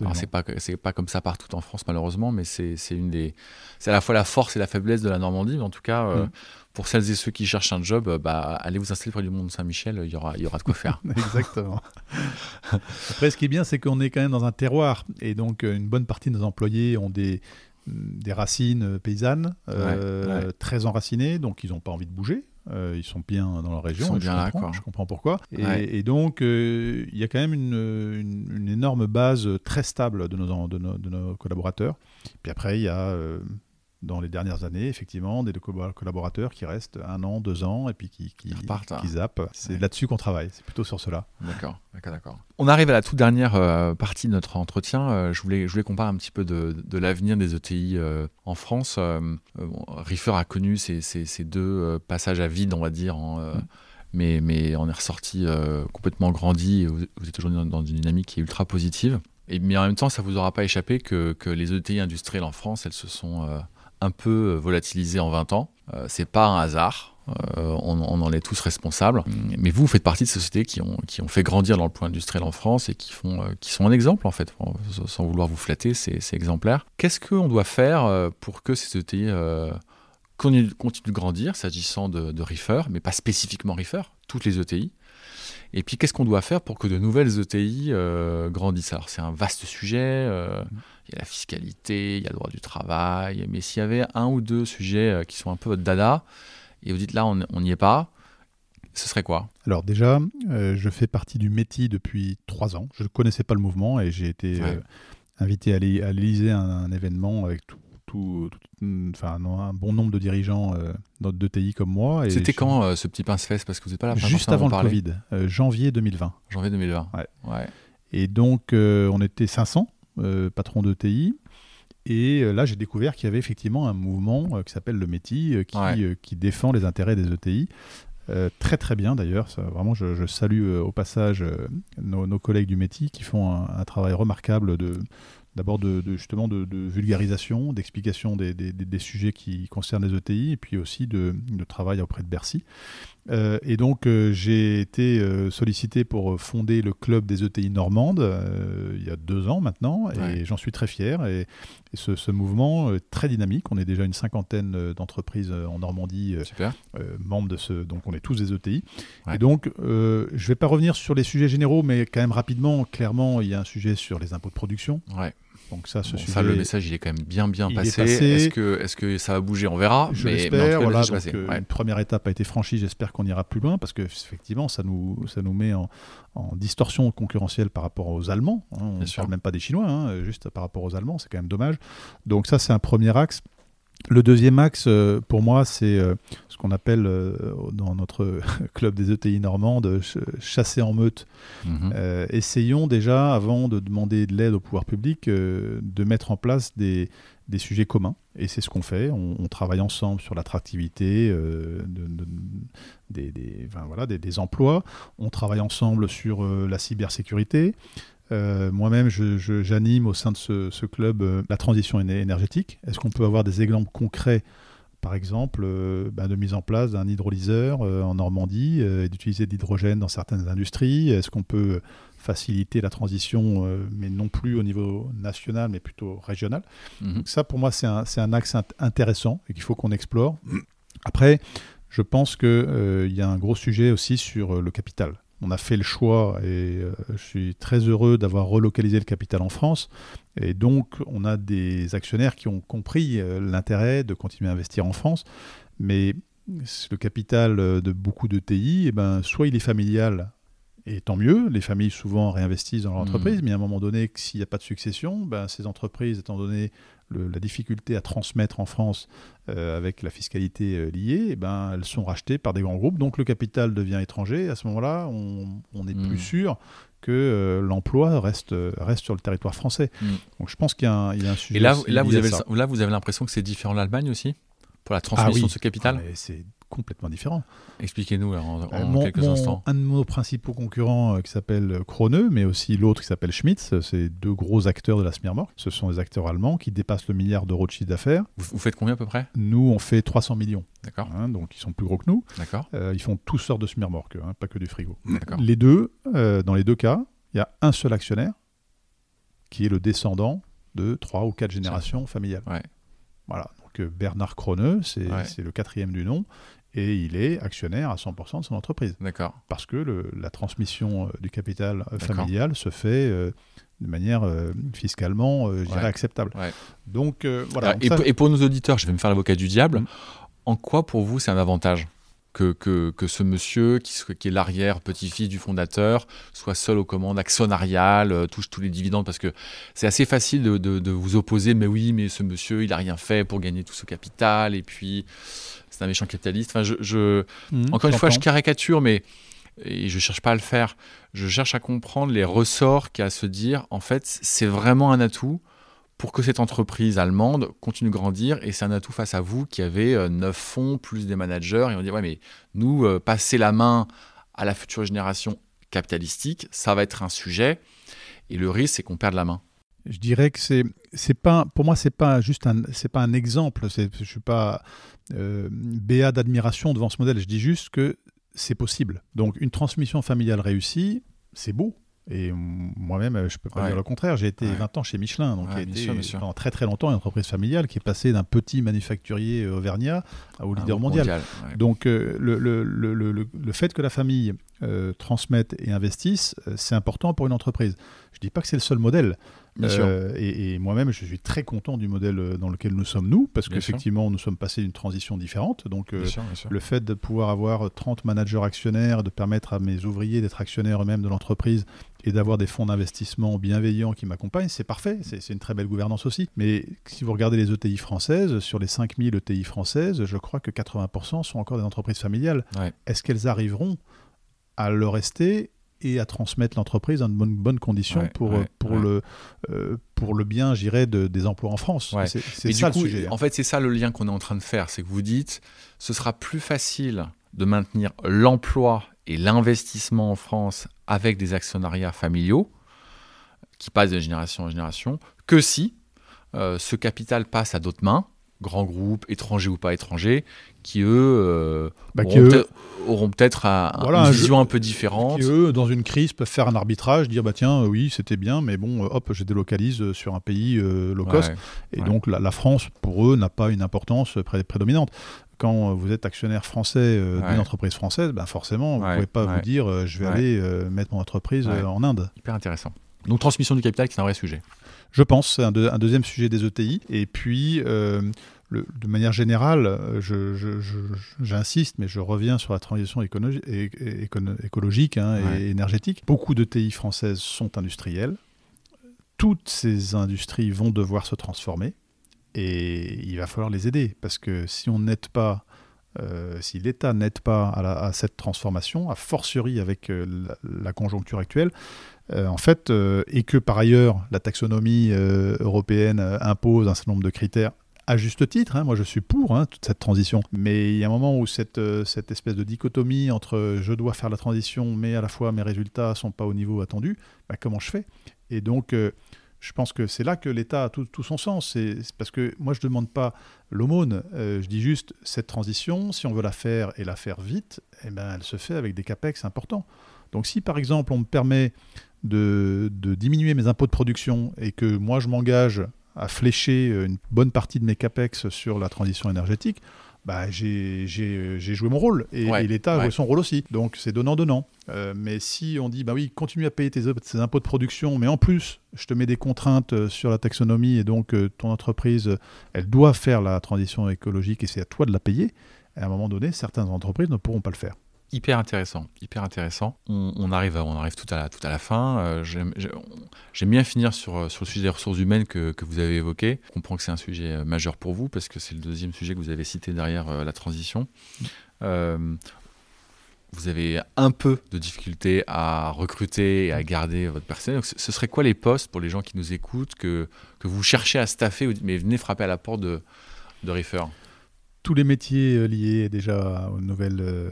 Alors c'est pas c'est pas comme ça partout en France malheureusement, mais c'est une des c'est à la fois la force et la faiblesse de la Normandie, mais en tout cas, euh, mm. pour celles et ceux qui cherchent un job, euh, bah, allez vous installer près du Mont Saint-Michel, il y aura, il y aura de quoi faire. Exactement. Après, ce qui est bien, c'est qu'on est quand même dans un terroir, et donc euh, une bonne partie de nos employés ont des, des racines paysannes, très enracinées, donc ils n'ont pas envie de bouger. ils sont bien dans leur région. Ils sont bien je, comprends, là, je comprends pourquoi. Et, donc, il y a quand même une, une, énorme base très stable de nos, de nos, de nos collaborateurs. Puis après, il y a dans les dernières années, effectivement, des collaborateurs qui restent un an, deux ans et puis qui, qui, hein. zappent. C'est là-dessus qu'on travaille, c'est plutôt sur cela. D'accord, d'accord, On arrive à la toute dernière euh, partie de notre entretien. Euh, je, voulais, je voulais qu'on parle un petit peu de, de l'avenir des ETI euh, en France. Bon, a connu ces, ces, deux passages à vide, on va dire, mm. mais, mais on est ressorti complètement grandi et vous, êtes aujourd'hui dans, une dynamique qui est ultra positive. Et, mais en même temps, ça ne vous aura pas échappé que, que, les ETI industrielles en France, elles se sont un peu euh, volatilisé en 20 ans. Euh, c'est pas un hasard. Euh, on, en est tous responsables. Mais vous, faites partie de sociétés qui ont, qui ont fait grandir dans le point industriel en France et qui, font, qui sont un exemple, en fait. Sans vouloir vous flatter, c'est exemplaire. Qu'est-ce qu'on doit faire pour que ces ETI continuent, de grandir, s'agissant de, de Reefer, mais pas spécifiquement Reefer, toutes les ETI et puis, qu'est-ce qu'on doit faire pour que de nouvelles ETI grandissent? Alors, c'est un vaste sujet il y a la fiscalité, il y a le droit du travail, mais s'il y avait un ou deux sujets euh, qui sont un peu votre dada, et vous dites là, on n'y est pas, ce serait quoi? Alors déjà, euh, je fais partie du métier depuis trois ans. Je ne connaissais pas le mouvement et j'ai été euh, invité à aller à l'Élysée un, un, événement avec tout, tout, enfin, un bon nombre de dirigeants de TI comme moi. C'était quand ce petit pince-fesse Parce que vous n'êtes pas là Juste avant le Covid, janvier 2020. Janvier 2020. Ouais. Et donc, on était 500 euh, patron de TI. Et euh, là, j'ai découvert qu'il y avait effectivement un mouvement euh, qui s'appelle le METI, qui, qui, défend les intérêts des ETI. très très bien d'ailleurs, vraiment je, salue au passage nos, collègues du METI qui font un travail remarquable de, d'abord de, justement de, vulgarisation, d'explication des, sujets qui concernent les ETI, et puis aussi de, travail auprès de Bercy. Euh, et donc euh, j'ai été euh, sollicité pour fonder le club des ETI normandes il y a deux ans maintenant, et j'en suis très fier. Et, ce, mouvement est très dynamique. On est déjà une cinquantaine d'entreprises en Normandie, membres de ce. Donc on est tous des ETI. Et donc je ne vais pas revenir sur les sujets généraux, mais quand même rapidement, clairement, il y a un sujet sur les impôts de production. Ouais. Donc ça, ce ça, le message, il est quand même bien, bien passé. Est-ce que, est que ça va bouger On verra. Je l'espère. Voilà, euh, Une première étape a été franchie. J'espère qu'on ira plus loin parce que effectivement, ça nous, ça nous met en, distorsion concurrentielle par rapport aux Allemands. Hein. On ne parle même pas des Chinois, hein, juste par rapport aux Allemands. C'est quand même dommage. Donc ça, c'est un premier axe. Le deuxième axe, euh, pour moi, c'est euh, ce qu'on appelle euh, dans notre club des ETI normandes chasser en meute. Mhm. essayons déjà, avant de demander de l'aide au pouvoir public, de mettre en place des, sujets communs. Et c'est ce qu'on fait. On, travaille ensemble sur l'attractivité des, des, emplois. On travaille ensemble sur la cybersécurité. Euh, moi-même, j'anime au sein de ce, club euh, la transition énergétique. Est-ce qu'on peut avoir des exemples concrets, par exemple, euh, bah, de mise en place d'un hydrolyseur en Normandie et d'utiliser de l'hydrogène dans certaines industries? Est-ce qu'on peut faciliter la transition, mais non plus au niveau national, mais plutôt régional? Mhm. Donc ça, pour moi, c'est un, un, axe intéressant et qu'il faut qu'on explore. Après, je pense qu'il y a un gros sujet aussi sur le capital on a fait le choix et euh, je suis très heureux d'avoir relocalisé le capital en France. Et donc, on a des actionnaires qui ont compris euh, l'intérêt de continuer à investir en France. Mais le capital euh, de beaucoup de TI, eh ben, soit il est familial Et tant mieux, les familles souvent réinvestissent dans l'entreprise, mmh. mais à un moment donné, s'il n'y a pas de succession, ben, ces entreprises, étant donné la difficulté à transmettre en France euh, avec la fiscalité euh, liée, eh ben, elles sont rachetées par des grands groupes. Donc le capital devient étranger. À ce moment-là, on n'est plus mmh. sûr que euh, l'emploi reste, reste sur le territoire français. Mmh. Donc je pense qu'il y, a un sujet. Et là, là, vous avez, là, vous avez l'impression que c'est différent de l'Allemagne aussi pour la transmission ah de ce capital? Ah, C'est complètement différent. Expliquez-nous en, euh, quelques instants. Un de nos principaux concurrents euh, qui s'appelle Krone, mais aussi l'autre qui s'appelle Schmitz, c'est deux gros acteurs de la Smirmork. Ce sont des acteurs allemands qui dépassent le milliard d'euros de chiffre d'affaires. Vous, faites combien à peu près? Nous, on fait 300 millions. D'accord. Hein, donc ils sont plus gros que nous. D'accord. Euh, ils font toutes sortes de Smirmork, hein, pas que du frigo. Les deux, dans les deux cas, il y a un seul actionnaire qui est le descendant de trois ou quatre générations familiales. Ouais. Voilà. Bernard Krone, c'est le quatrième du nom et il est actionnaire à 100% de son entreprise. D'accord. Parce que le, la transmission euh, du capital euh, familial se fait euh, de manière fiscalement, je dirais, acceptable. Donc, voilà. et, pour, nos auditeurs, je vais me faire l'avocat du diable. En quoi, pour vous, c'est un avantage? Que, que, que, ce monsieur, qui, qui est l'arrière-petit-fils du fondateur, soit seul aux commandes actionnariales, touche tous les dividendes Parce que c'est assez facile de, de, de, vous opposer, mais oui, mais ce monsieur, il n'a rien fait pour gagner tout ce capital, et puis c'est un méchant capitaliste. Enfin, je, mmh, encore une fois, je caricature, mais et je cherche pas à le faire. Je cherche à comprendre les ressorts qu'il y a à se dire, en fait, c'est vraiment un atout pour que cette entreprise allemande continue de grandir et c'est un atout face à vous qui avez euh, neuf fonds plus des managers et on dit ouais mais nous euh, passer la main à la future génération capitalistique ça va être un sujet et le risque c'est qu'on perde la main. Je dirais que c'est c'est pas pour moi c'est pas juste un c'est pas un exemple je suis pas euh, béat d'admiration devant ce modèle. Je dis juste que c'est possible. Donc une transmission familiale réussie c'est beau et moi-même, je ne peux pas dire le contraire. J'ai été 20 ans chez Michelin, donc ouais, été pendant très très longtemps une entreprise familiale qui est passée d'un petit manufacturier euh, auvergnat au leader mondial. Donc euh, le, le, le, le, fait que la famille euh, transmette et investisse, c'est important pour une entreprise. Je ne dis pas que c'est le seul modèle. Euh, et, moi-même, je suis très content du modèle euh, dans lequel nous sommes, nous, parce qu'effectivement, nous sommes passés d'une transition différente. Donc, euh, le fait de pouvoir avoir 30 managers actionnaires, de permettre à mes ouvriers d'être actionnaires eux-mêmes de l'entreprise et d'avoir des fonds d'investissement bienveillants qui m'accompagnent, c'est parfait. C'est une très belle gouvernance aussi. Mais si vous regardez les ETI françaises, sur les 5000 ETI françaises, je crois que 80% sont encore des entreprises familiales. Est-ce qu'elles arriveront à le rester et à transmettre l'entreprise dans de bonnes, bonnes conditions pour, pour, Le, euh, pour le bien, j'irais, de, des emplois en France. C'est ça le sujet. Hein. En fait, c'est ça le lien qu'on est en train de faire. C'est que vous dites, ce sera plus facile de maintenir l'emploi et l'investissement en France avec des actionnariats familiaux qui passent de génération en génération que si euh, ce capital passe à d'autres mains grands groupes, étrangers ou pas étrangers, qui eux, euh, bah, auront, peut-être une vision un peu différente. Qui eux, dans une crise, peuvent faire un arbitrage, dire bah tiens, euh, oui, c'était bien, mais bon, euh, hop, je délocalise sur un pays low cost. et donc la, France, pour eux, n'a pas une importance prédominante quand vous êtes actionnaire français d'une entreprise française, ben forcément, vous ne pouvez pas vous dire je vais aller mettre mon entreprise en Inde. Hyper intéressant. Donc transmission du capital, qui est un vrai sujet. Je pense, c'est un, deuxième sujet des ETI. Et puis, de manière générale, j'insiste, mais je reviens sur la transition écologique hein, et énergétique. Beaucoup de TI françaises sont industrielles. Toutes ces industries vont devoir se transformer et il va falloir les aider parce que si on n'aide pas, euh, si l'État n'aide pas à, cette transformation, a fortiori avec euh, la, conjoncture actuelle, euh, en fait, et que par ailleurs la taxonomie européenne impose un certain nombre de critères à juste titre, hein, moi je suis pour hein, toute cette transition, mais il y a un moment où cette, euh, espèce de dichotomie entre je dois faire la transition, mais à la fois mes résultats ne sont pas au niveau attendu, bah, comment je fais? Et donc, euh, je pense que c'est là que l'État a tout, son sens. C'est parce que moi, je ne demande pas l'aumône, euh, je dis juste cette transition, si on veut la faire et la faire vite, eh ben, elle se fait avec des capex importants. Donc si par exemple on me permet de, de diminuer mes impôts de production et que moi je m'engage à flécher euh, une bonne partie de mes capex sur la transition énergétique, bah, j'ai joué mon rôle et, l'État a joué son rôle aussi. Donc c'est donnant-donnant. Euh, mais si on dit, bah oui, continue à payer tes, impôts de production, mais en plus, je te mets des contraintes euh, sur la taxonomie et donc ton entreprise, elle doit faire la transition écologique et c'est à toi de la payer, à un moment donné, certaines entreprises ne pourront pas le faire. Hyper intéressant, hyper intéressant. On, arrive, on arrive tout à la, tout à la fin. Euh, j'aime bien finir sur, sur le sujet des ressources humaines que, que vous avez évoqué. Je comprends que c'est un sujet euh, majeur pour vous parce que c'est le deuxième sujet que vous avez cité derrière la transition. vous avez un peu de difficulté à recruter et à garder votre personnel. ce serait quoi les postes pour les gens qui nous écoutent que, que vous cherchez à staffer, mais venez frapper à la porte de, de tous les métiers euh, liés déjà aux nouvelles, euh,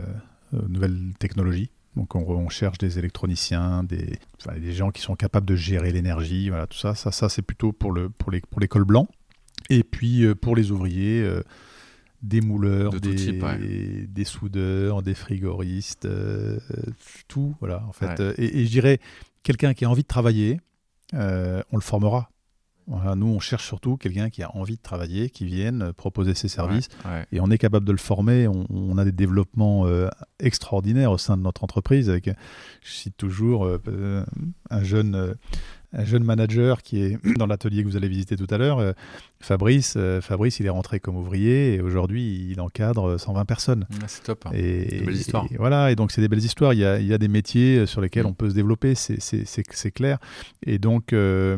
nouvelles technologies. Donc on, cherche des électroniciens, des, des, gens qui sont capables de gérer l'énergie, voilà, tout ça. Ça, ça c'est plutôt pour, le, pour, les, pour les cols blancs. Et puis euh, pour les ouvriers, des mouleurs, des, des, soudeurs, des frigoristes, tout, voilà, en fait. Et, et, je dirais, quelqu'un qui a envie de travailler, on le formera nous, on cherche surtout quelqu'un qui a envie de travailler, qui vienne proposer ses services. Et on est capable de le former. On, a des développements euh, extraordinaires au sein de notre entreprise. Avec, je cite toujours euh, un jeune euh, un jeune manager qui est dans l'atelier que vous allez visiter tout à l'heure, euh, Fabrice. Euh, Fabrice, il est rentré comme ouvrier et aujourd'hui, il encadre 120 personnes. Ah, c'est top. Hein. Et, des belles histoires. voilà, et donc c'est des belles histoires. Il y, a, il y a des métiers sur lesquels mm. on peut se développer, c'est clair. Et donc, euh,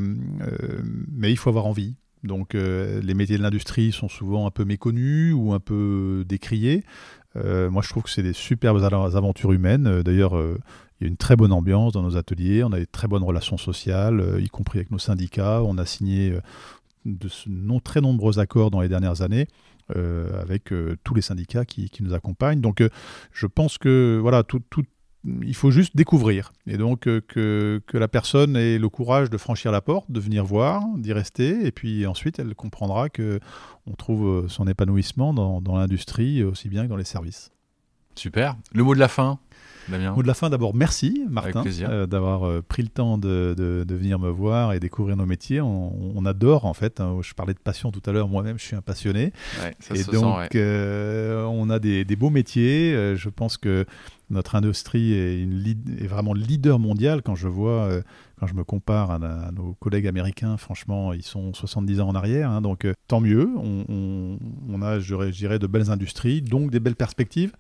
mais il faut avoir envie. Donc les métiers de l'industrie sont souvent un peu méconnus ou un peu décriés. moi, je trouve que c'est des superbes aventures humaines. D'ailleurs, il y a une très bonne ambiance dans nos ateliers, on a des très bonnes relations sociales, euh, y compris avec nos syndicats. On a signé euh, de très nombreux accords dans les dernières années. Euh, avec tous les syndicats qui, nous accompagnent. Donc je pense que voilà, il faut juste découvrir. Et donc que, la personne ait le courage de franchir la porte, de venir voir, d'y rester, et puis ensuite elle comprendra que on trouve son épanouissement dans l'industrie aussi bien que dans les services. Super. Le mot de la fin? Mot de la fin, d'abord, merci Martin euh, d'avoir euh, pris le temps de, de, venir me voir et découvrir nos métiers. On, adore en fait. Hein. je parlais de passion tout à l'heure. Moi-même, je suis un passionné. et donc, euh, on a des, des beaux métiers. je pense que notre industrie est, une est vraiment leader mondial. Quand je vois, quand je me compare à, nos collègues américains, franchement, ils sont 70 ans en arrière. Hein. donc, tant mieux. On, on, on a, je dirais, de belles industries, donc des belles perspectives.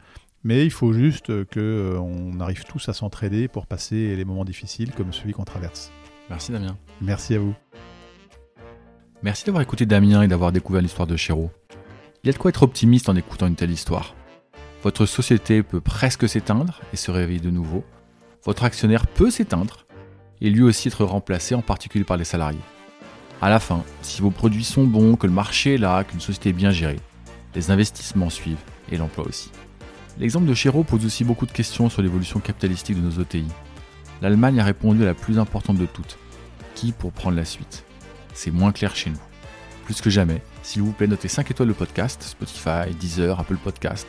Mais il faut juste qu'on euh, arrive tous à s'entraider pour passer les moments difficiles comme celui qu'on traverse. Merci Damien. Merci à vous. Merci d'avoir écouté Damien et d'avoir découvert l'histoire de Chéreau. Il y a de quoi être optimiste en écoutant une telle histoire. Votre société peut presque s'éteindre et se réveiller de nouveau. Votre actionnaire peut s'éteindre et lui aussi être remplacé en particulier par les salariés. À la fin, si vos produits sont bons, que le marché est là, qu'une société est bien gérée, les investissements suivent et l'emploi aussi. L'exemple de Chéreau pose aussi beaucoup de questions sur l'évolution capitalistique de nos OTI. L'Allemagne a répondu à la plus importante de toutes. Qui pour prendre la suite? C'est moins clair chez nous. Plus que jamais, s'il vous plaît, notez 5 étoiles le podcast, Spotify, Deezer, Apple Podcast,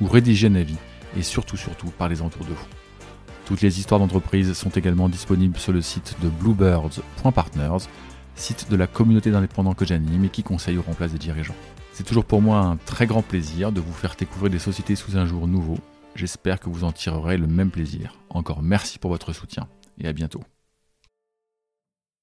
ou rédigez un avis, et surtout, surtout, parlez-en autour de vous. Toutes les histoires d'entreprise sont également disponibles sur le site de bluebirds.partners, site de la communauté d'indépendants que j'anime et qui conseille ou remplace des dirigeants. C'est toujours pour moi un très grand plaisir de vous faire découvrir des sociétés sous un jour nouveau. J'espère que vous en tirerez le même plaisir. Encore merci pour votre soutien et à bientôt.